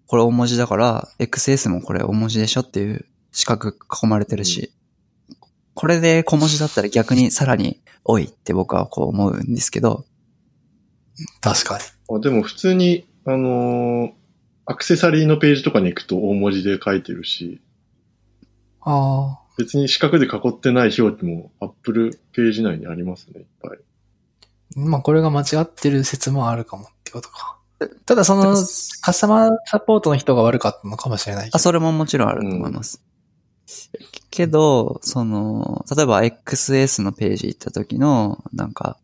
これ大文字だから、XS もこれ大文字でしょっていう四角囲まれてるし、これで小文字だったら逆にさらに多いって僕はこう思うんですけど、
確かに。
あでも普通に、あのーアクセサリーのページとかに行くと大文字で書いてるし、
ああ。
別に四角で囲ってない表記も Apple ページ内にありますね、いっぱい。
まあ、これが間違ってる説もあるかもってことか。ただその、カスタマーサポートの人が悪かったのかもしれないけど。
あ、それももちろんあると思います。けど、その、例えば XS のページ行った時の、なんか、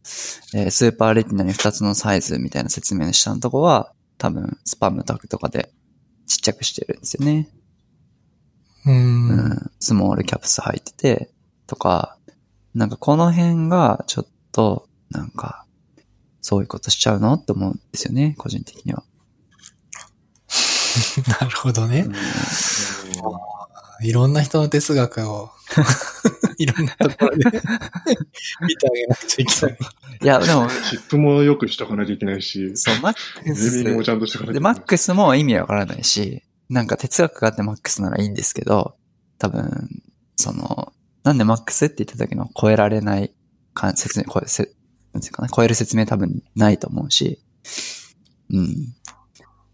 えースーパーレティナに2つのサイズみたいな説明の下のとこは、多分、スパムタグとかでちっちゃくしてるんですよね。
う。
うんん。スモールキャプス入ってて、とか、なんかこの辺がちょっと、なんか、そういうことしちゃうのって思うんですよね、個人的には。[laughs]
なるほどね。いろんな人の哲学を、[laughs] いろんなところで [laughs] 見てあげなくちゃいけない。
いや、でも、
チップもよくしとかないといけないし、
そう、マックス
もちゃんとしとかないと
で、
いけない。
マックスも意味わからないし、なんか哲学があってマックスならいいんですけど、多分、その、なんでマックスって言った時の超えられないか説明、超え、せなんていうかな、超える説明多分ないと思うし、うん。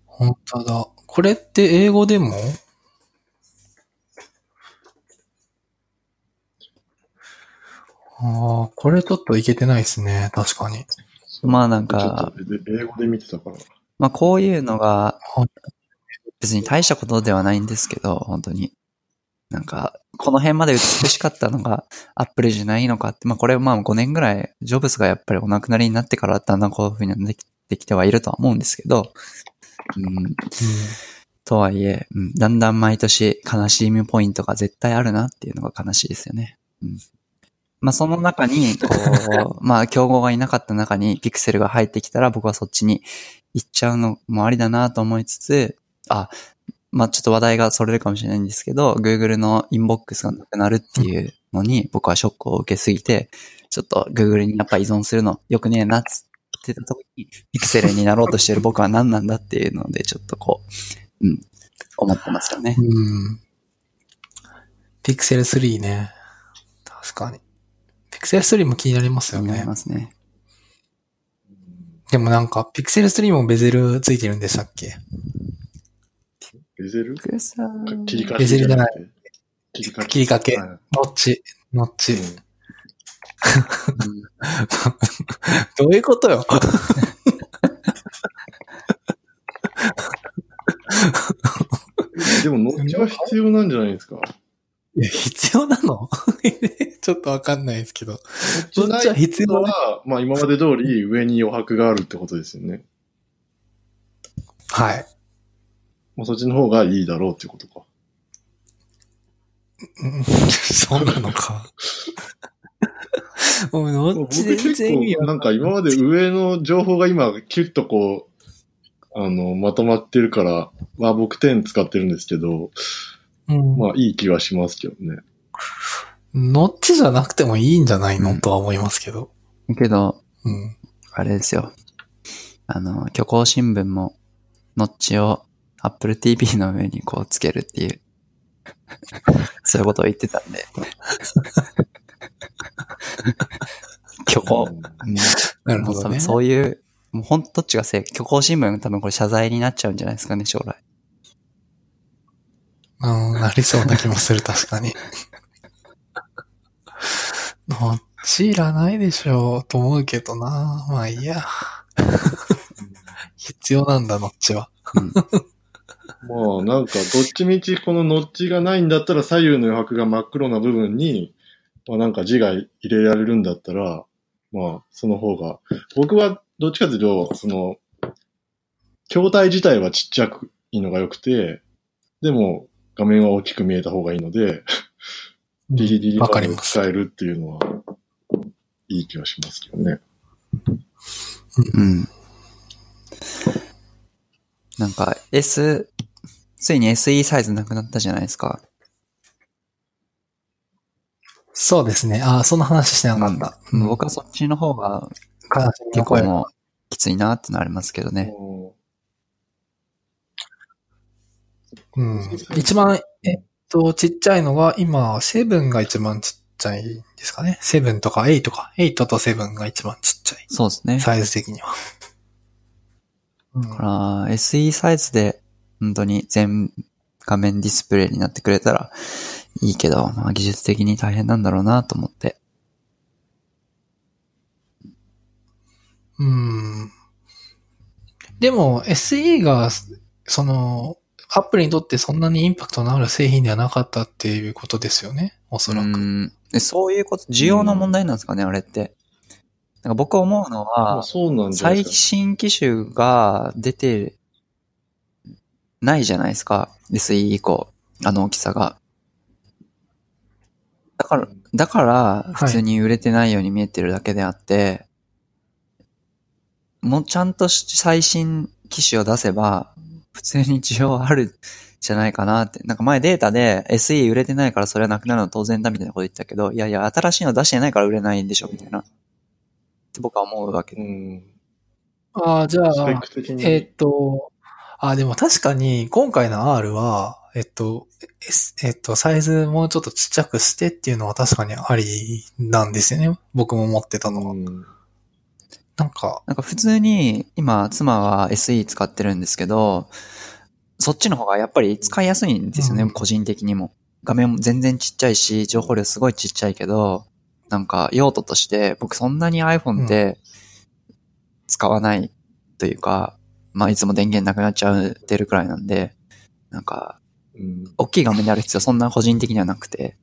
本当だ。これって英語でもああ、これちょっといけてないですね。確かに。
まあなんか、
英語で見てたから。
まあこういうのが
はい、
別に大したことではないんですけど、本当に。なんか、この辺まで美しかったのがアップルじゃないのかって、まあこれまあ5年ぐらい、ジョブズがやっぱりお亡くなりになってからだんだんこういう風にできできてはいるとは思うんですけど、うん、とはいえ、うん、だんだん毎年悲しみポイントが絶対あるなっていうのが悲しいですよね。うん。まあその中に、こう、まあ競合がいなかった中にピクセルが入ってきたら僕はそっちに行っちゃうのもありだなと思いつつ、あ、まあちょっと話題がそれるかもしれないんですけど、Google のインボックスがなくなるっていうのに僕はショックを受けすぎて、ちょっと Google にやっぱ依存するの良くねえなっつってた時に、ピクセルになろうとしてる僕は何なんだっていうので、ちょっとこう、うん、思ってますよね。
うん。ピクセル3ね。確かに。ピクセル3も気になりますよ
気になり
ね。
ますね。
でもなんか、ピクセル3もベゼルついてるんでしたっけ？
ベゼル？切り替え
ベゼルじゃない
て。切り替え
切り掛け
はい
ノッチ。ノッチ。
うん [laughs]
どういうことよ？
でも、ノッチは必要なんじゃないですか？
いや、必要なの？[laughs] ちょっとわかんないですけど。
ノ
ノッチは必要
は、まあ今まで通り上に余白があるってことですよね。
はい。
まあそっちの方がいいだろうってことか。
うんそうなのか。[laughs] もう、ノッ
僕
チ全
結
然
なんか今まで上の情報が今、キュッとこう、あの、まとまってるから、まあ僕10使ってるんですけど、
うん
まあいい気はしますけどね。
ノッチじゃなくてもいいんじゃないの、
うん
とは思いますけど。
けど、
うん。
あれですよ。あの、虚構新聞も、ノッチを Apple TV の上にこうつけるっていう、[laughs] そういうことを言ってたんで。[laughs] 虚構。うん
なるほどね。
そういう、もうほんとどっちが正虚構新聞多分これ謝罪になっちゃうんじゃないですかね、将来。
うん、なりそうな気もする、[laughs] 確かに。ノッチいらないでしょう、と思うけどな。まあいいや。[laughs] 必要なんだ、ノッチは。
うん、
まあなんか、どっちみちこのノッチがないんだったら左右の余白が真っ黒な部分に、まあなんか字が入れられるんだったら、まあその方が、僕はどっちかというと、その、筐体自体はちっちゃくいいのが良くて、でも画面は大きく見えた方がいいので、ギリギリまで
わかります。
使えるっていうのは、いい気がしますけどね。
うん。なんか S、ついに SE サイズなくなったじゃないですか。
そうですね。ああ、その話してなかった。うん
僕はそっちの方が結構もうきついなってなりますけどね。
うん。一番、えっと、ちっちゃいのが、今、セブンが一番ちっちゃいんですかね。セブンとかエイトか。エイトとセブンが一番ちっちゃい。
そうですね。
サイズ的には。うん
だから SE サイズで本当に全画面ディスプレイになってくれたらいいけど、まあ技術的に大変なんだろうなと思って。
うん。でも SE が、その、アップルにとってそんなにインパクトのある製品ではなかったっていうことですよね。おそらく。
うそういうこと、需要の問題なんですかね、あれって。なんか僕思うの
まあ
は、最。新機種が出てないじゃないですか。SE 以降。あの大きさが。だから、だから、普通に売れてないように見えてるだけであって、もうちゃんとし最新機種を出せば、普通に需要あるじゃないかなって。なんか前データで SE 売れてないからそれはなくなるのは当然だみたいなこと言ってたけど、いやいや、新しいの出してないから売れないんでしょみたいな。って僕は思うわけで。
うん。
ああ、じゃあ。えっと、あ、でも確かに今回の R は、えっと、S えっと、サイズもうちょっとちっちゃくしてっていうのは確かにありなんですよね。僕も思ってたのは。
うん
なんか、
なんか普通に、今、妻は SE 使ってるんですけど、そっちの方がやっぱり使いやすいんですよね、
うん
個人的にも。画面も全然ちっちゃいし、情報量すごいちっちゃいけど、なんか用途として、僕そんなに iPhone って使わないというか、まあいつも電源なくなっちゃってるくらいなんで、なんか、
うん
大きい画面である必要そんな個人的にはなくて、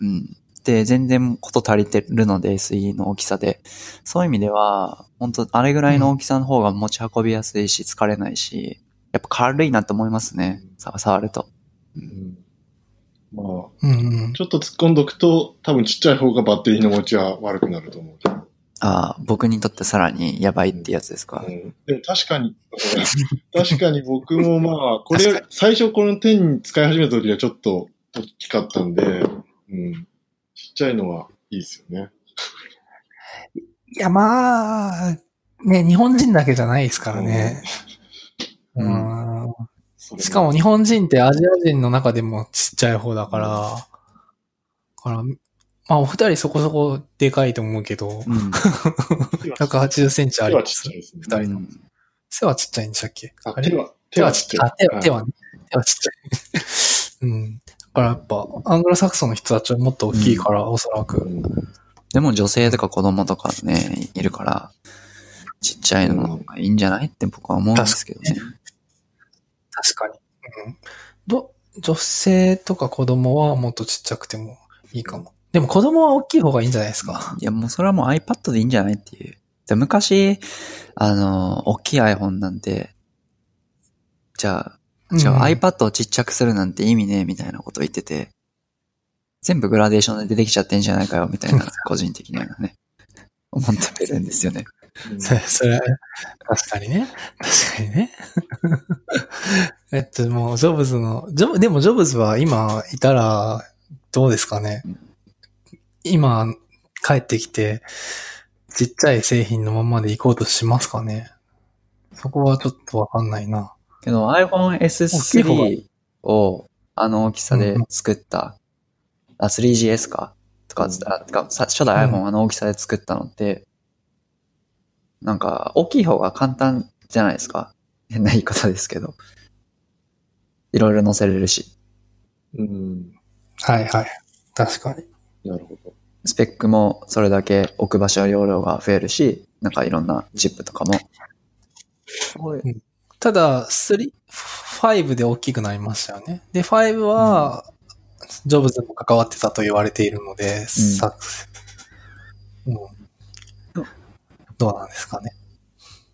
うん。で、全然こと足りてるので、SE の大きさで。そういう意味では、本当あれぐらいの大きさの方が持ち運びやすいし、疲れないし、やっぱ軽いなって思いますね。さ触ると。
うんまあ、
うんうん。
ちょっと突っ込んどくと、多分ちっちゃい方がバッテリーの持ちは悪くなると思うけど。
ああ、僕にとってさらにやばいってやつですか。
うんでも確かに、[laughs] 確かに僕もまあ、これ、最初この10使い始めた時はちょっと大きかったんで、うん。ちっちゃいのはいいですよね。
いや、まあ、ね、日本人だけじゃないですからね。しかも日本人ってアジア人の中でもちっちゃい方だから、だから、まあお二人そこそこでかいと思うけど、
うん。[laughs]
180センチあります
ちっちゃいですね。
二人の。背はちっちゃいんでしたっけ？
あは、
手はちっちゃい。あ手は。手
は
ちっちゃい。[laughs] うん。だからやっぱ、アングロサクソンの人たちはもっと大きいから、おそらく。
うん
でも女性とか子供とかね、いるから、ちっちゃいのの方がいいんじゃないって僕は思うんですけどね。
確かに。うん。ど、女性とか子供はもっとちっちゃくてもいいかも。でも子供は大きい方がいいんじゃないですか。
いや、もうそれはもう iPad でいいんじゃないっていう。で昔、あの、大きい iPhone なんて、じゃあ、じゃあ
うん
iPad をちっちゃくするなんて意味ねえみたいなこと言ってて、全部グラデーションで出てきちゃってんじゃないかよみたいな、[laughs] 個人的にはね、思ってるんですよね。
それ、それ、確かにね。確かにね。[laughs] えっと、もう、ジョブズの、ジョブ、でもジョブズは今いたら、どうですかね。今、帰ってきて、ちっちゃい製品のままで行こうとしますかね。そこはちょっとわかんないな。
けど iPhone
大きい方が
S3 をあの大きさで作った、あ、3GS かとか、あてかさ初代
うん
iPhone あの大きさで作ったのって、なんか大きい方が簡単じゃないですか。変な言い方ですけど。いろいろ載せれるし、
うん。
はいはい。確かに。
なるほど。
スペックもそれだけ置く場所容量が増えるし、なんかいろんなチップとかも。
ただ、3、5で大きくなりましたよね。で、5は、ジョブズも関わってたと言われているので、さうんどうなんですかね。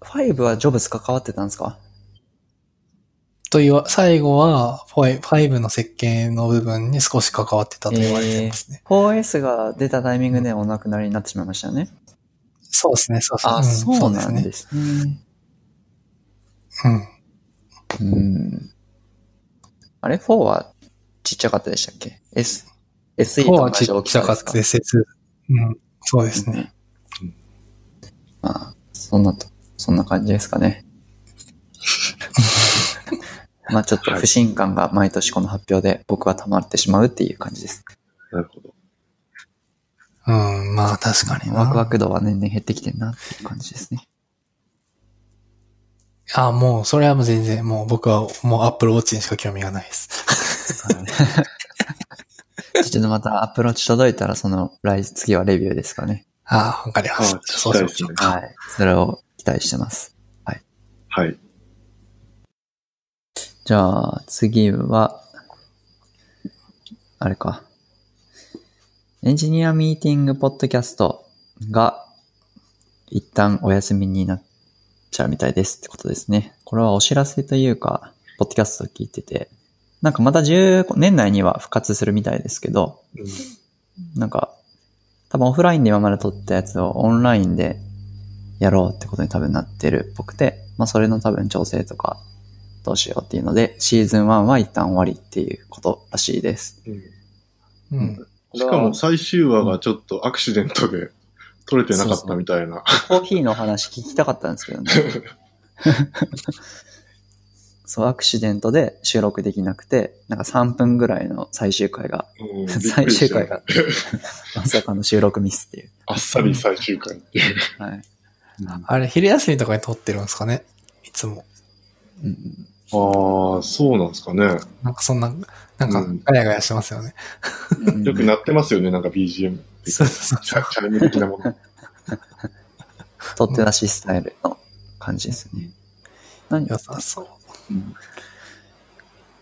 5はジョブズ関わってたんですか？
というわ、最後は、5 5の設計の部分に少し関わってたと言われてますね。
4S が出たタイミングでお亡くなりになってしまいましたよね。
そうですね、そうそう。
あ、
ん
そうなん
ね。
ですね。
うん。
うん。あれ ?4 はちっちゃかったでしたっけ ?S、SE
4は
と同じ大
ちっちゃか？っ
きさですか
たです。うん。そうですね。
まあ、そんなと、そんな感じですかね。[laughs] まあちょっと不信感が毎年この発表で僕は溜まってしまうっていう感じです。
なるほど。
うん、まあ確かにな。
ワクワク度は年々減ってきてんなっていう感じですね。
あ、もう、それはもう全然、もう僕はもう Apple Watch にしか興味がないです。[laughs]
ちょっとまたアプローチ届いたらその来次はレビューですかね。
ああ、わかりまそうしましょうか。
はい。それを期待してます。
はい。
じゃあ次は、あれか。エンジニアミーティングポッドキャストが一旦お休みになっちゃうみたいですってことですね。これはお知らせというか、ポッドキャスト聞いてて、なんかまた10年内には復活するみたいですけど、
うん
なんか、多分オフラインで今まで撮ったやつをオンラインでやろうってことに多分なってるっぽくて、まあそれの多分調整とかどうしようっていうので、シーズン1は一旦終わりっていうことらしいです。
うん
うん。
しかも最終話がちょっとアクシデントで撮れてなかったみたいな。
コーヒーの話聞きたかったんですけどね。そう、アクシデントで収録できなくて、なんか3分ぐらいの最終回が、
うん
最終回がまさかの収録ミスっていう。
あっさり最終回っていう。
はい。
あれ、昼休みとかに撮ってるんですかね？いつも。
うん
ああ、そうなんですかね。
なんかそんな、なんか
うん
ガヤガヤしてますよね。
うん
よく鳴ってますよね、なんか BGM。
そうそう
チャチャイム的なもの。
取って出しスタイルの感じですね。何
良さそう。
うん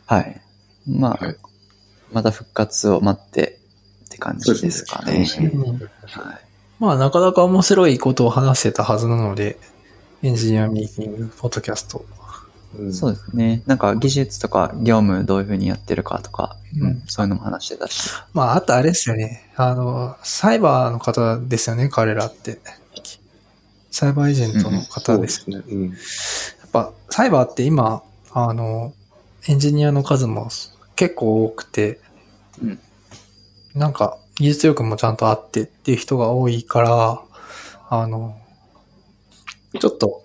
はい。まあ、
はい
また復活を待ってって感じですかね。
ね
うん
はい。
まあ、なかなか面白いことを話してたはずなので、エンジニアミーティング、ポッドキャスト。
うん
そうですね。なんか技術とか業務どういうふうにやってるかとか、
うん
うんそういうのも話してたし。
まあ、あとあれですよね。あの、サイバーの方ですよね、彼らって。サイバーエージェントの方です。
すね。うん。
やっぱ、サイバーって今、あの、エンジニアの数も結構多くて、
うん
なんか、技術力もちゃんとあってっていう人が多いから、あの、ちょっと、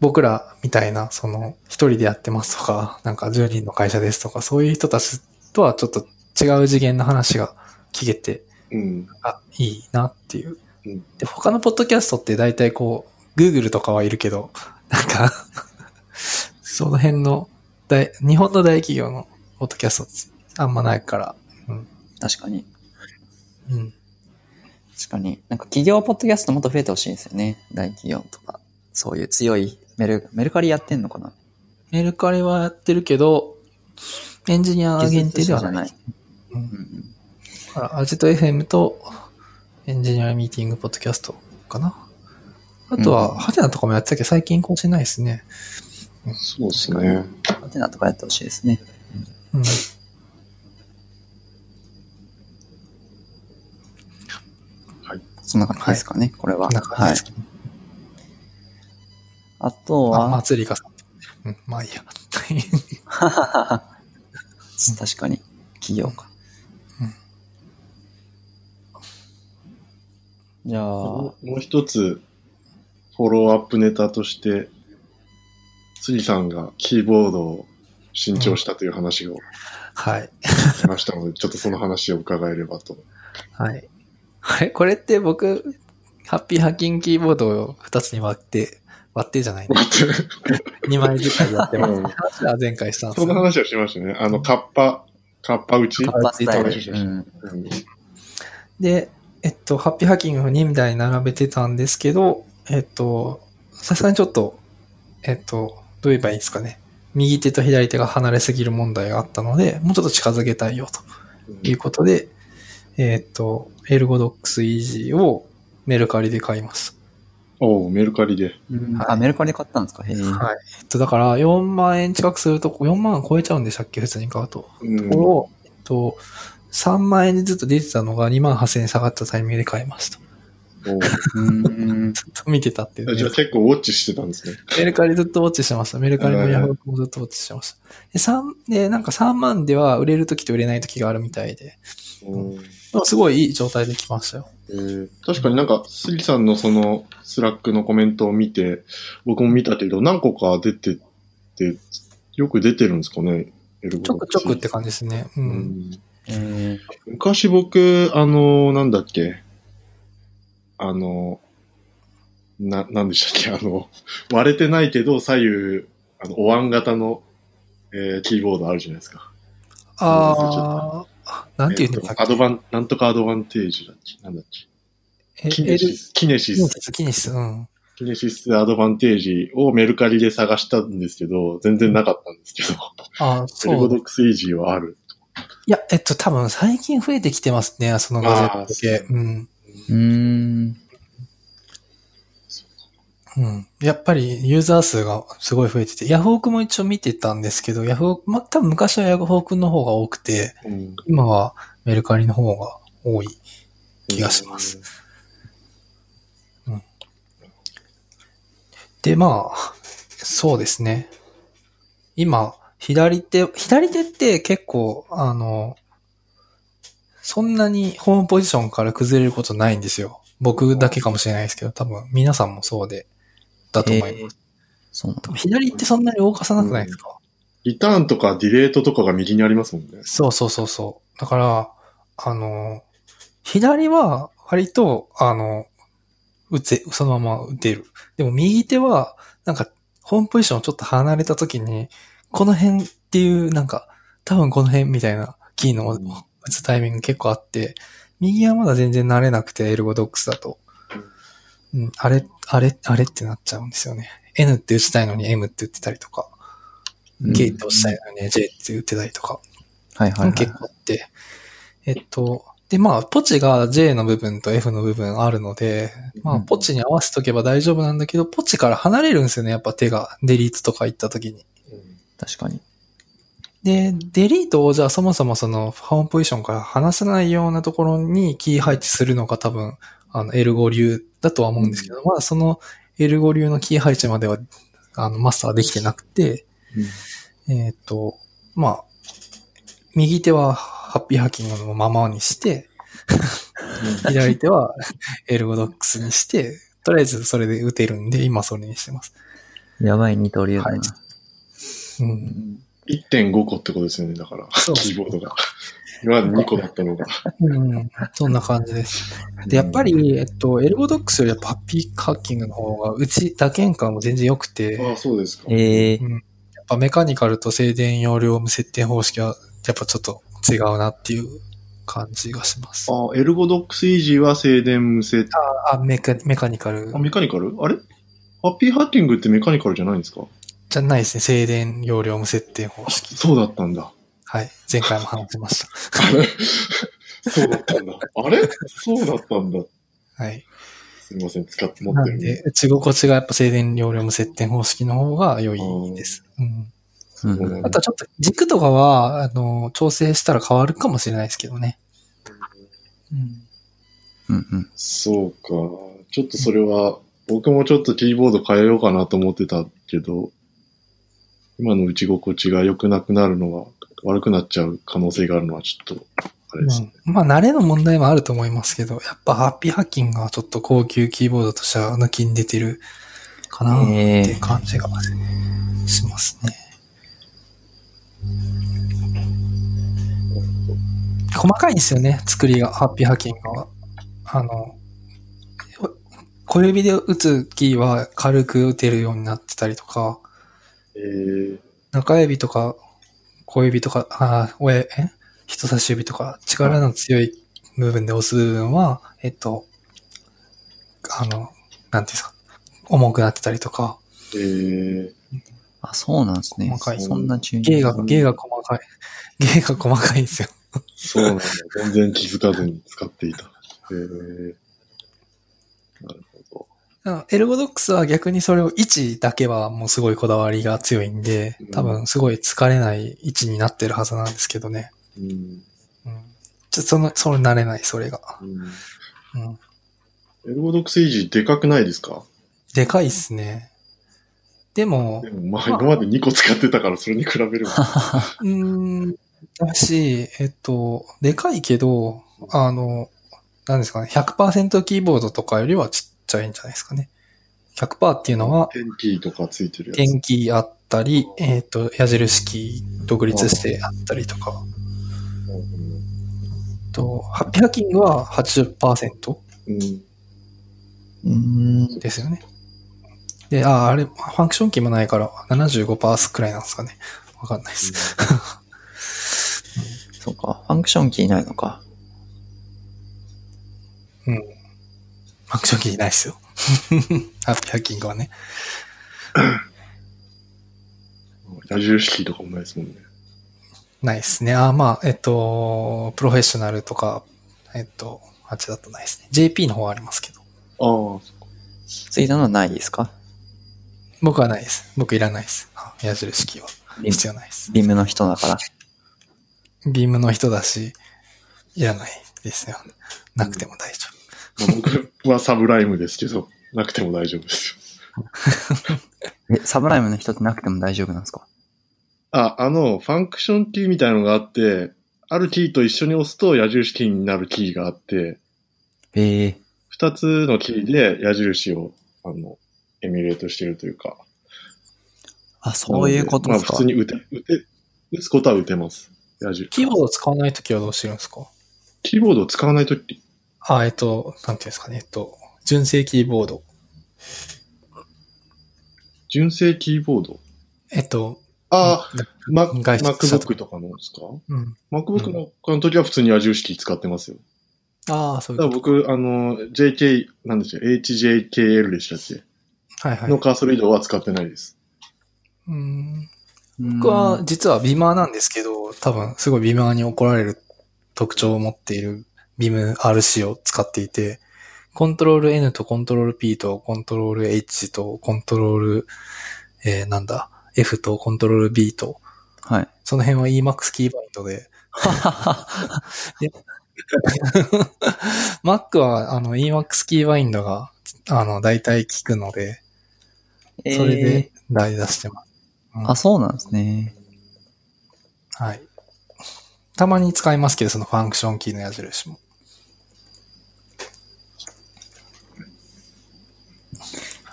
僕らみたいな、その、一人でやってますとか、なんか10人の会社ですとか、そういう人たちとはちょっと違う次元の話が聞けて、
うん。
あ、いいなっていう。
うん
で、他のポッドキャストって大体こう、Google とかはいるけど、なんか、[laughs] その辺の大、日本の大企業のポッドキャストってあんまないから、うん。
確かに。
うん。
確かに。なんか企業ポッドキャストもっと増えてほしいですよね。大企業とか。そういう強いメル、メルカリやってんのかな？
メルカリはやってるけど、エンジニア限定ではない。うん
うん
だから、アジト FM とエンジニアミーティングポッドキャストかな。あと
うん
は、ハテナとかもやってたけど、最近更新ないですね。
そうですね。
ハテナとかやってほしいですね。
うん。
そんな感じですかね、これは。
こんな感じ
はい。あと
あ、
は、
祭りかさん。うん、まあいいや。[laughs]
確かに、企業か。じゃあ、
もう一つ、フォローアップネタとして、杉さんがキーボードを新調したという話を
はい。
しましたので、ちょっとその話を伺えればと。
はい。あれこれって僕、ハッピーハッキングキーボードを2つに割って、割ってじゃないね。2枚使いやってます。
う
は前回したんです
その
よ。
話をしましたね。あの、カッパ、カッパ打ち
カッパスタイル。うん
うん
で、えっと、ハッピーハッキングを2台並べてたんですけど、えっと、さすがにちょっと、えっと、どう言えばいいですかね。右手と左手が離れすぎる問題があったので、もうちょっと近づけたいよということで、えっと、エルゴドックスイージーをメルカリで買います。
おうメルカリで。
はい
あ、メルカリで買ったんですか？へえ。
はい。えっと、だから4万円近くすると、4万超えちゃうんでしたっけ？普通に買うと。
うん
これを、えっと、3万円でずっと出てたのが2万8000円下がったタイミングで買いますと。
お
うん。
ずっと見てたっていう、ね。
じゃあ結構ウォッチしてたんですね。
メルカリずっとウォッチしてました。メルカリもヤフオクもずっとウォッチしてました。で、三で、なんか3万では売れる時と売れない時があるみたいで、
うん
すごいいい状態で来ましたよ。
えー確かになんか、杉さんのそのスラックのコメントを見て、僕も見たけど、何個か出てて、よく出てるんですかね、エルゴ
ちょくちょくって感じですね。う。
うんん
え
昔僕、あの、なんだっけ、あの、な、なんでしたっけ、あの、割れてないけど左右、あの、お椀型の、えーキーボードあるじゃないですか。
あー、なんて言うんだっけ
アドバン、なんとかアドバンテージだっけ？なんだっけ？
え
キネシス、キネシス
キネシ。ス、キネシス、うん。
キネシスアドバンテージをメルカリで探したんですけど、全然なかったんですけど、
あー、
エル
そう。
ゴドックスイージーはある。
いや、えっと、多分最近増えてきてますね、そのガジェット
あ
系。
ー
うん。
ー。うん。
うん。やっぱりユーザー数がすごい増えてて、ヤフオクも一応見てたんですけど、ヤフオク、ま、多分昔はヤフオクの方が多くて、
うん
今はメルカリの方が多い気がします。。で、まあ、そうですね。今、左手、左手って結構、あの、そんなにホームポジションから崩れることないんですよ。僕だけかもしれないですけど、多分皆さんもそうで、だと思います。
そうなんだ。
左ってそんなに動かさなくないですか、
リターンとかディレートとかが右にありますもんね。
そうそうそうそう。だから、あの、左は割と、あの、打つ、そのまま打てる。でも右手は、なんか、ホームポジションちょっと離れた時に、この辺っていう、なんか、多分この辺みたいなキーの
うん
打つタイミング結構あって、右はまだ全然慣れなくて、エルゴドックスだと。うん、あれ、あれ、あれってなっちゃうんですよね。N って打ちたいのに M って打ってたりとか、
うん
K って押したいのに J って打ってたりとか。
はいはい、はい。
結構あって、えっと、で、まあ、ポチが J の部分と F の部分あるので、まあ、
うん
ポチに合わせとけば大丈夫なんだけど、ポチから離れるんですよね、やっぱ手が。デリートとか行った時に。
確かに。
で、デリートをじゃあそもそもその、ホームポジションから離さないようなところにキー配置するのが多分、あの、L5 流だとは思うんですけど、まだその L5 流のキー配置までは、あの、マスターできてなくて、えっ、と、まあ、右手はハッピーハッキングのままにして、左手はエルゴドックスにして、とりあえずそれで打てるんで、今それにしてます。
やばい二刀流だな。
はいうん。
1.5個ってことですよね、だから。キーボードが。今まで2個だったのが。
うん、そんな感じです。で、やっぱり、えっと、エルゴドックスよりやっぱハッピーハッキングの方が、うち打鍵感も全然良くて、
ああ、そうですか。
ええ
うんやっぱメカニカルと静電容量無接点方式は、やっぱちょっと違うなっていう感じがします。
ああ、エルゴドックスイージーは静電無接。
あ、メカメカニカル
あ、メカニカル？あれ？ハッピーハッキングってメカニカルじゃないんですか？
じゃないですね。静電容量無接点方式。
そうだったんだ。
はい。前回も話しました。
そうだったんだ。あれ？そうだったんだ。
はい。
すみません、使って持ってる
なんで、打ち心地がやっぱ静電容量無接点方式の方が良いです。うん。
うん
うん
あとはちょっと軸とかは、あの、調整したら変わるかもしれないですけどね。うん。
うんうん。
そうか。ちょっとそれは、僕もちょっとキーボード変えようかなと思ってたけど、今の打ち心地が良くなくなるのは、悪くなっちゃう可能性があるのはちょっと、あれですね。
うんまあ、慣れの問題もあると思いますけど、やっぱハッピーハッキングはちょっと高級キーボードとしては抜きに出てるかなっていう感じがしますね。細かいんですよね、作りが、ハッピーハッキングは。あの、小指で打つキーは軽く打てるようになってたりとか、
えー、
中指とか小指とか、あー親、え人差し指とか力の強い部分で押す部分は、えっと、あの、なんていうんですか、重くなってたりとか、
えー、
あ、そうなんですね。
細かい
そんなチューニング
芸が、芸が細かい。[laughs] 芸が細かいんですよ。
そうなんだ。全然気づかずに使っていた。えー、
エルゴドックスは逆にそれを位置だけはもうすごいこだわりが強いんで、多分すごい疲れない位置になってるはずなんですけどね。
ど。うん。
うん。ちょっとその、それ慣れない、それが。
うん
うん。
エルゴドックスイージーでかくないですか？
でかいっすね。でも
で、もまあ今まで2個使ってたからそれに比べれば。[laughs]
うーん、だし、えっと、でかいけど、あの、なんですかね、100%キーボードとかよりはちっちゃいんじゃないですかね。100%っていうのは、
テンキーとかついてるやつ。
電気あったり、えっ、と、矢印キー独立してあったりとか、と、ハッピーハッキングは80%
うん。
うーん。
ですよね。で、あ、あれ、ファンクションキーもないから75%くらいなんですかね。わかんないです。
そうか。ファンクションキーないのか。
ファンクションキーないですよ。[laughs] ハッピーハッキングはね。
矢印キーとかもないですもんね。
ないですね。あ、まあ、えっと、プロフェッショナルとか、えっと、あっちだとないですね。JP の方はありますけど。
ああ、
ついたのはないですか？
僕はないです。僕いらないです。あ矢印キーは。
ビ
必要ないです。
ビームの人だから。
ビームの人だし、いらないですよ。なくても大丈
まあ僕はサブライムですけど、なくても大丈夫ですよ。[laughs]
え、サブライムの人ってなくても大丈夫なんですか？
あ、あの、ファンクションキーみたいなのがあって、あるキーと一緒に押すと矢印キーになるキーがあって、
へえ。
二つのキーで矢印を、あの、エミュレートしてるというか。
あ、そういうことですか？
まあ普通に打て、打て、打つことは打てます。矢印
夫。キーボード使わないときはどうしてるんですか？
キーボードを使わないとき、
あ、えっと、なんていうんですかね。えっと、純正キーボード。
純正キーボード？
えっと、
ああ、マ
外出したと
MacBook とかのですか？
うん。
?MacBook のの時は普通に矢印キー使ってますよ。
ああ、そうい
だ
うこと。
から僕、あの、JK、なんでしょう、HJKL でしたっけ？
はいはい。
のカーソル移動は使ってないです。
うん
僕
僕は、実はビーマーなんですけど、多分すごいビーマーに怒られる特徴を持っているビーム RC を使っていて、コントロール N とコントロール P とコントロール H とコントロール、えー、なんだ、F とコントロール B と、
はい。
その辺は Emacs キーバインドで、[laughs] Mac [laughs] はあの Emacs キーバインドが、あの、大体効くので、それで代出してます。うん
あ、そうなんですね。
はい。たまに使いますけど、そのファンクションキーの矢印も。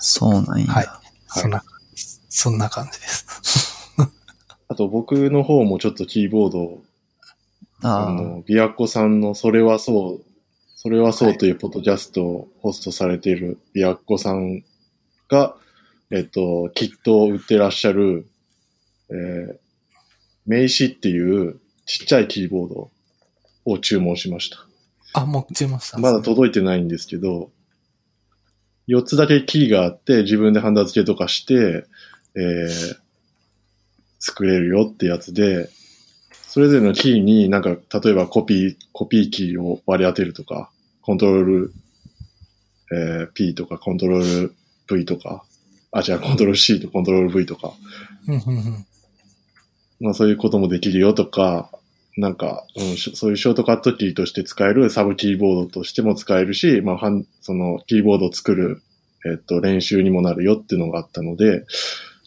そうなんや。
はいそんな、そんな感じです。[laughs]
あと僕の方もちょっとキーボードを、あ。の、ビアコさんのそれはそう、それはそうというポッドキャストをホストされているビアコさんが、えっと、キットを売ってらっしゃる、えー、名刺っていうちっちゃいキーボードを注文しました。
あ、もう注文したんで
まだ届いてないんですけど、4つだけキーがあって、自分でハンダ付けとかして、えー、作れるよってやつで、それぞれのキーになんか、例えばコピー、コピーキーを割り当てるとか、コントロール、えー、P とか、コントロール V とか、あ、違う、コントロール C とコントロール V とか。まあそういうこともできるよとか、なんか、うん、そういうショートカットキーとして使えるサブキーボードとしても使えるし、まあ、そのキーボードを作る、えっと、練習にもなるよっていうのがあったので、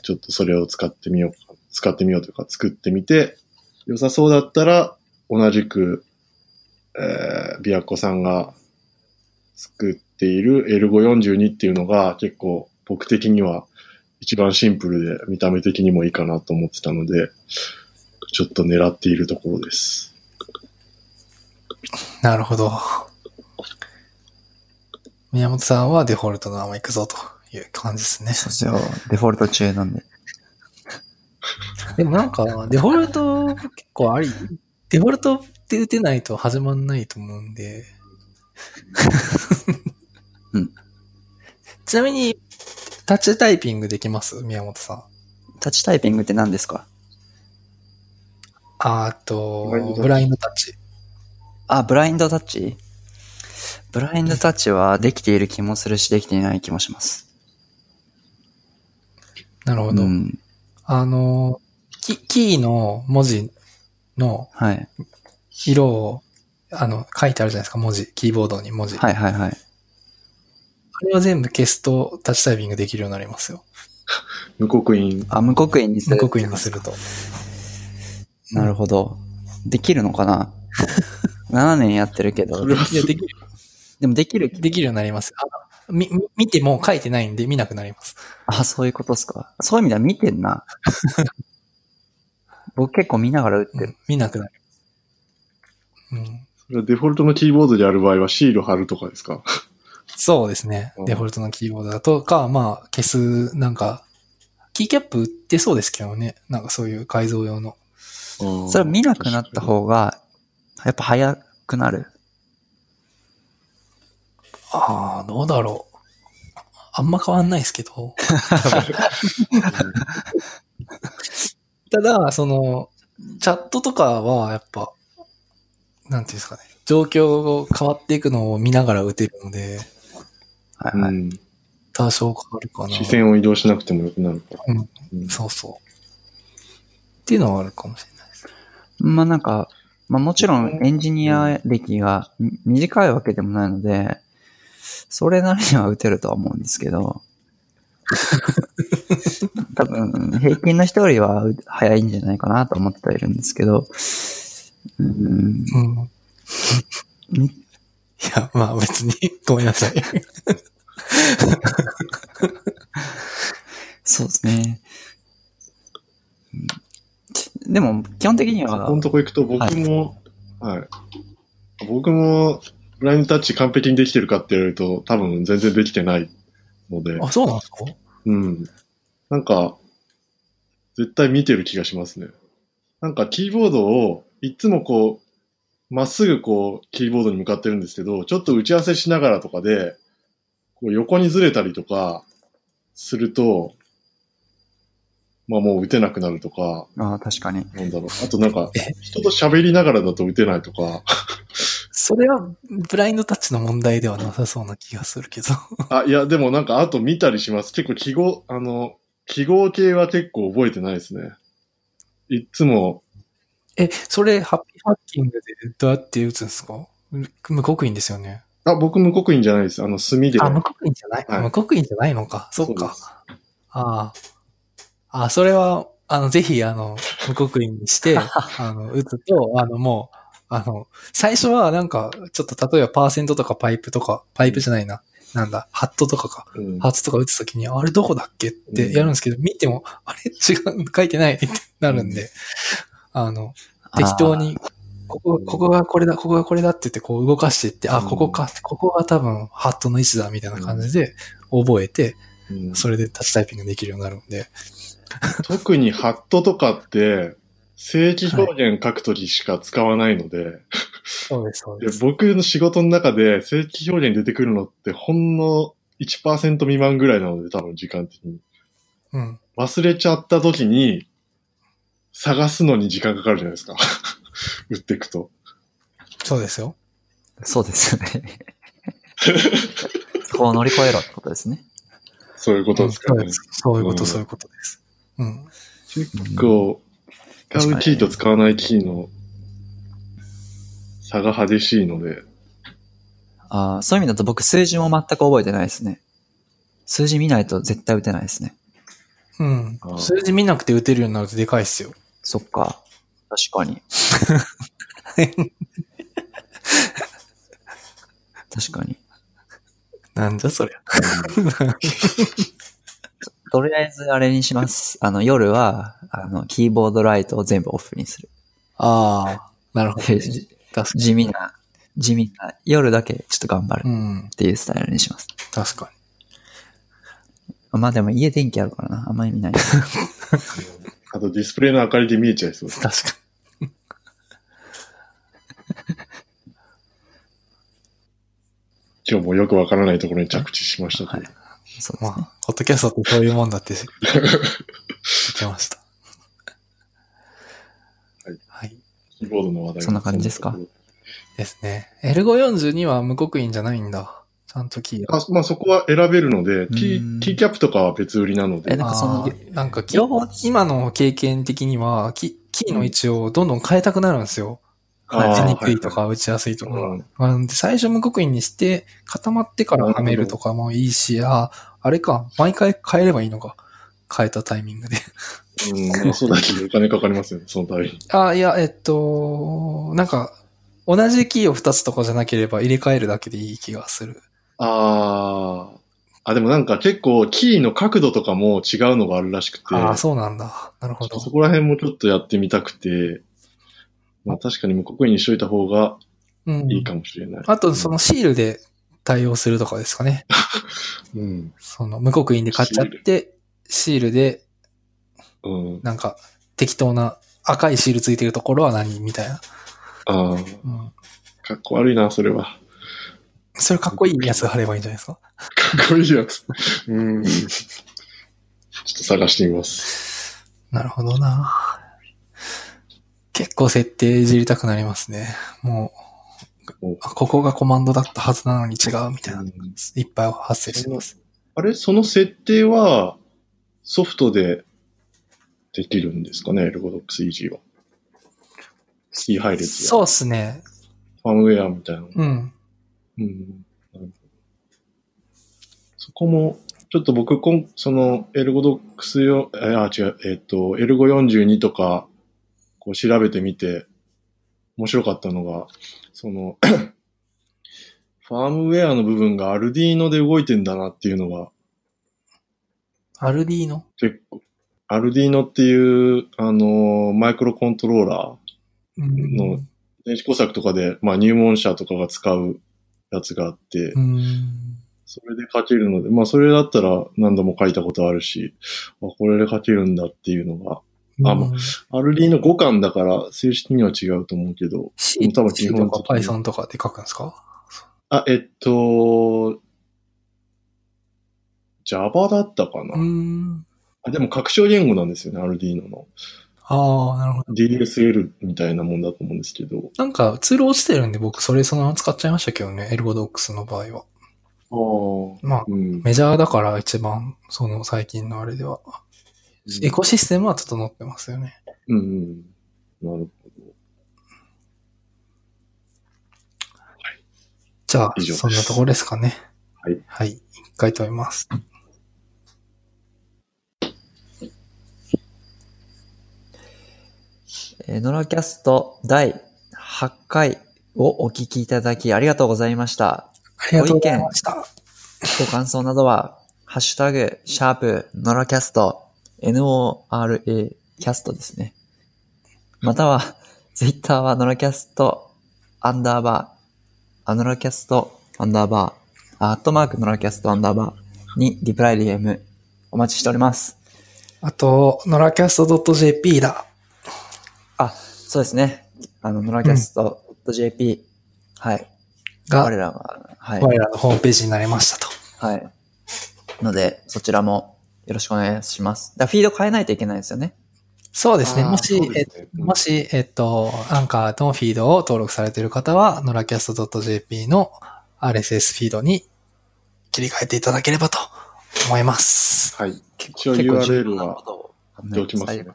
ちょっとそれを使ってみよう、使ってみようというか作ってみて、良さそうだったら、同じく、えー、ビアコさんが作っている L542 っていうのが結構僕的には一番シンプルで見た目的にもいいかなと思ってたので、ちょっと狙っているところです。
なるほど。宮本さんはデフォルトのまま行くぞという感じですね。
そうですよ。デフォルト中なんで。
でもなんか、デフォルト結構あり、デフォルトって打てないと始まんないと思うんで。
うん。
ちなみに、タッチタイピングできます？宮本さん。
タッチタイピングって何ですか？
ああと
ブラインドタッチ。
あ、ブラインドタッチ？ブラインドタッチはできている気もするし、できていない気もします。
なるほど。
うん。
あの、キキーの文字の
はい。
色を、あの、書いてあるじゃないですか、文字。キーボードに文字。
はいはいはい。
あれは全部消すとタッチタイピングできるようになりますよ。[laughs]
無刻印。
あ、無刻印にする。
無刻印にすると。
なるほど。できるのかな [laughs] ?7 年やってるけど
そ。れはい
や、できる、
でもできる？
できるようになります。あみ、み見ても書いてないんで見なくなります。
あ、そういうことっすか？そういう意味では見てんな。[laughs] 僕結構見ながら打ってる。
うん見なくなります。うん。
それはデフォルトのキーボードでやる場合はシール貼るとかですか？
そうですね
うん。
デフォルトのキーボードだとか、まあ、消す、なんか、キーキャップ売ってそうですけどね。なんかそういう改造用の。
それは見なくなった方が、やっぱ早くなる。
ああ、どうだろう。あんま変わんないですけど。ただ、その、チャットとかはやっぱ、なんていうんですかね。状況が変わっていくのを見ながら打てるので、
はいはい。
うん。
多少変わるかな。
視線を移動しなくてもよくなるから。
うん
うん
そうそう。っていうのはあるかもしれない。
まあなんか、まあもちろんエンジニア歴がみ短いわけでもないので、それなりには打てるとは思うんですけど、[laughs] 多分平均の人よりは早いんじゃないかなと思ってはいるんですけど、うん、
うん。いや、まあ別に、ごめんなさい。[laughs]
そうですね。うんでも、基本的に
そ
は
このとこ行くと僕も、はい。僕も、ブラインドタッチ完璧にできてるかって言われると、多分全然できてないので、
あ、そうなんですか？
うん。なんか、絶対見てる気がしますね。なんかキーボードを、いつもこう、まっすぐこう、キーボードに向かってるんですけど、ちょっと打ち合わせしながらとかで、こう横にずれたりとか、すると、まあもう打てなくなるとか、
ああ、確かに。
なんだろう。あとなんか、人と喋りながらだと打てないとか、[laughs]
それは、ブラインドタッチの問題ではなさそうな気がするけど。[laughs]
あ、いや、でもなんか、あと見たりします。結構記号、あの、記号系は結構覚えてないですね。いっつも、
え、それ、ハッピーハッキングでどうやって打つんですか？無刻印ですよね。
あ、僕無刻印じゃないです。あの、墨で。
あ、無刻印じゃない、
はい
無刻印じゃないのか。そっか。ああ。あ、それは、あの、ぜひ、あの、無刻印にして、[laughs] あの、打つと、あの、もう、あの、最初はなんか、ちょっと例えばパーセントとかパイプとか、パイプじゃないな。なんだ、ハットとかか。
うん。
ハーツとか打つときに、あれどこだっけってやるんですけど、見ても、あれ違う、書いてないってなるんで、あの、適当に、ここ、ここがこれだ、ここがこれだって言って、こう動かしていって、あ、
うん。
ここか、ここが多分ハットの位置だ、みたいな感じで覚えて、
うん。
それでタッチタイピングできるようになるんで。[laughs]
特にハットとかって、正規表現書くときしか使わないので、
そうです、そう
で僕の仕事の中で正規表現出てくるのってほんの1%未満ぐらいなので、多分時間的に。
うん。
忘れちゃったときに、探すのに時間かかるじゃないですか。[laughs] 打っていくと。
そうですよ。
そうですよね。[laughs] そこを乗り越えろってことですね。
そういうことですかね。
そういうこと、
うん
そういうことです。うん。
結構、使うキーと使わないキーの差が激しいので、
ああ、そういう意味だと僕数字も全く覚えてないですね。数字見ないと絶対打てないですね。
うん。数字見なくて打てるようになるとでかいっすよ。
そっか。確かに。[laughs] 確かに。
なんじゃそりゃ。[laughs] [laughs]
とりあえずあれにします。あの、夜は、あの、キーボードライトを全部オフにする。
ああ、なるほど。
地味な、地味な、夜だけちょっと頑張る
に。うん。
っていうスタイルにします。
確か
まあでも家電気あるからな。あんまり見ない。[laughs]
あとディスプレイの明かりで見えちゃいそうで
に。
す。
確か
今日もよくわからないところに着地しましたけど、
はいそう
に。
ですね。
まあ、ポッドキャストってそういうもんだって [laughs] 知ってました。
はい。
はい。
キーボードの話題は
そんな感じですか？
ですね。L542 は無刻印じゃないんだ。ちゃんとキー
あまあそこは選べるので、キ
うん
ー、キーキャップとかは別売りなので、
えなんかその
なんか今の経験的にはキ、キーの位置をどんどん変えたくなるんですよ。
はい
打ち
あー
にくいとか打ちやすいとか。
うん
で最初無刻印にして、固まってからはめるとかもいいし、あ、あれか、毎回変えればいいのか。変えたタイミングで。
うん、まあそうだけどお金かかりますよね、そのたびに。
あ、いや、えっと、なんか、同じキーを2つとかじゃなければ入れ替えるだけでいい気がする。
ああ。あ、でもなんか結構キーの角度とかも違うのがあるらしくて。
ああ、そうなんだ。なるほど。
そこら辺もちょっとやってみたくて、まあ確かに無刻印にしといた方が
うん。
いいかもしれない。
あと、そのシールで対応するとかですかね。[laughs]
うん。
その無刻印で買っちゃって、シールで、
うん。
なんか、適当な赤いシールついてるところは何みたいな。
ああ、
うん。
かっこ悪いな、それは。
それかっこいいやつ貼ればいいんじゃないですか？
かっこいいやつ。うん。ちょっと探してみます。
なるほどな。結構設定いじりたくなりますね。も
お
う、あここがコマンドだったはずなのに違うみたいな。
うん
いっぱい発生してます。
あれその設定はソフトでできるんですかね？エルゴドックス EG は。キー配列や
そうっすね。
ファームウェアみたいなの。
うん。
うん。そこも、ちょっと僕、その、エルゴドックスよ、えあ、違う、えっ、と、エルゴ42とか、こう調べてみて、面白かったのが、その、[coughs] ファームウェアの部分がアルディーノで動いてんだなっていうのが、
アルディーノ？
結構、アルディーノっていう、あの、マイクロコントローラー、
うん
の電子工作とかで、まあ入門者とかが使うやつがあって、
うん。
それで書けるので、まあそれだったら何度も書いたことあるし、あ、これで書けるんだっていうのが、あまアルリーの5巻だから正式には違うと思うけど、
C
多分基本
と Python とかで書くんですか？
あ、えっと、Java だったかな、
うん。
あでも拡張言語なんですよね、アルディの。
ああ、なるほど。
DSL みたいなもんだと思うんですけど。
なんかツール落ちてるんで僕それそのまま使っちゃいましたけどね、エルゴドックスの場合は。
ああ。
まあ、
うん。
メジャーだから一番、その最近のあれでは。エコシステムは整ってますよね。
うんうん。なるほど。
じゃあ、そんなところですかね。
はい。
はい。一回止めます。
えーノラキャスト第8回をお聞きいただきありがとうございました。
ありがとうございました。
ご感想などは、ハッシュタグ、シャープ、ノラキャスト、NORA キャストですね。または、ツイッターはノラキャスト、アンダーバー、アノラキャスト、アンダーバー、アットマークノラキャスト、アンダーバーにリプライ DM お待ちしております。
あと、ノラキャスト .jp だ。
あ、そうですね。あの、ノラキャスト .jp、はい。
が、
我らが、はい。
我らのホームページになりましたと。
はい。ので、そちらもよろしくお願いします。だフィード変えないといけないですよね。
そうですね。もし、え
そう
もし、えっと、アンカーのフィードを登録されている方は、ノラキャスト .jp の RSS フィードに切り替えていただければと思います。
はい。
結
一応 URL は貼っておきますね。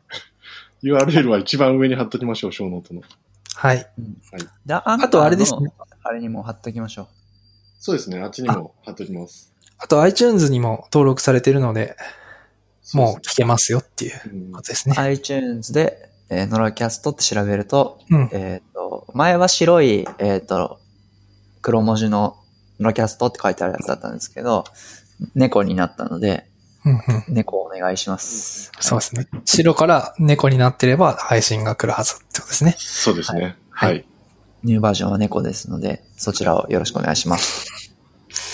URL は一番上に貼っときましょう、ショーノートの。
はい。
でアンカーの
あとあれですね。
あれにも貼っておきましょう。
そうですね、あっちにも貼っときます。
あと iTunes にも登録されているので、もう聞け
ま
ますよっていうことですね。
iTunes で、えー、ノラキャストって調べると、
うん。
えっ、と、前は白い、えっ、と、黒文字のノラキャストって書いてあるやつだったんですけど、猫になったので、
うんうん。
猫お願いします。
そうですね。白から猫になってれば配信が来るはずってことですね。
そうですね。
は
はいい。
ニューバージョンは猫ですので、そちらをよろしくお願いします。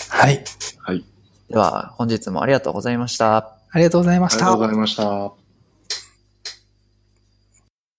はい。
はい。
では、本日もありがとうございました。
ありがとうございました
ありがとう。ございました。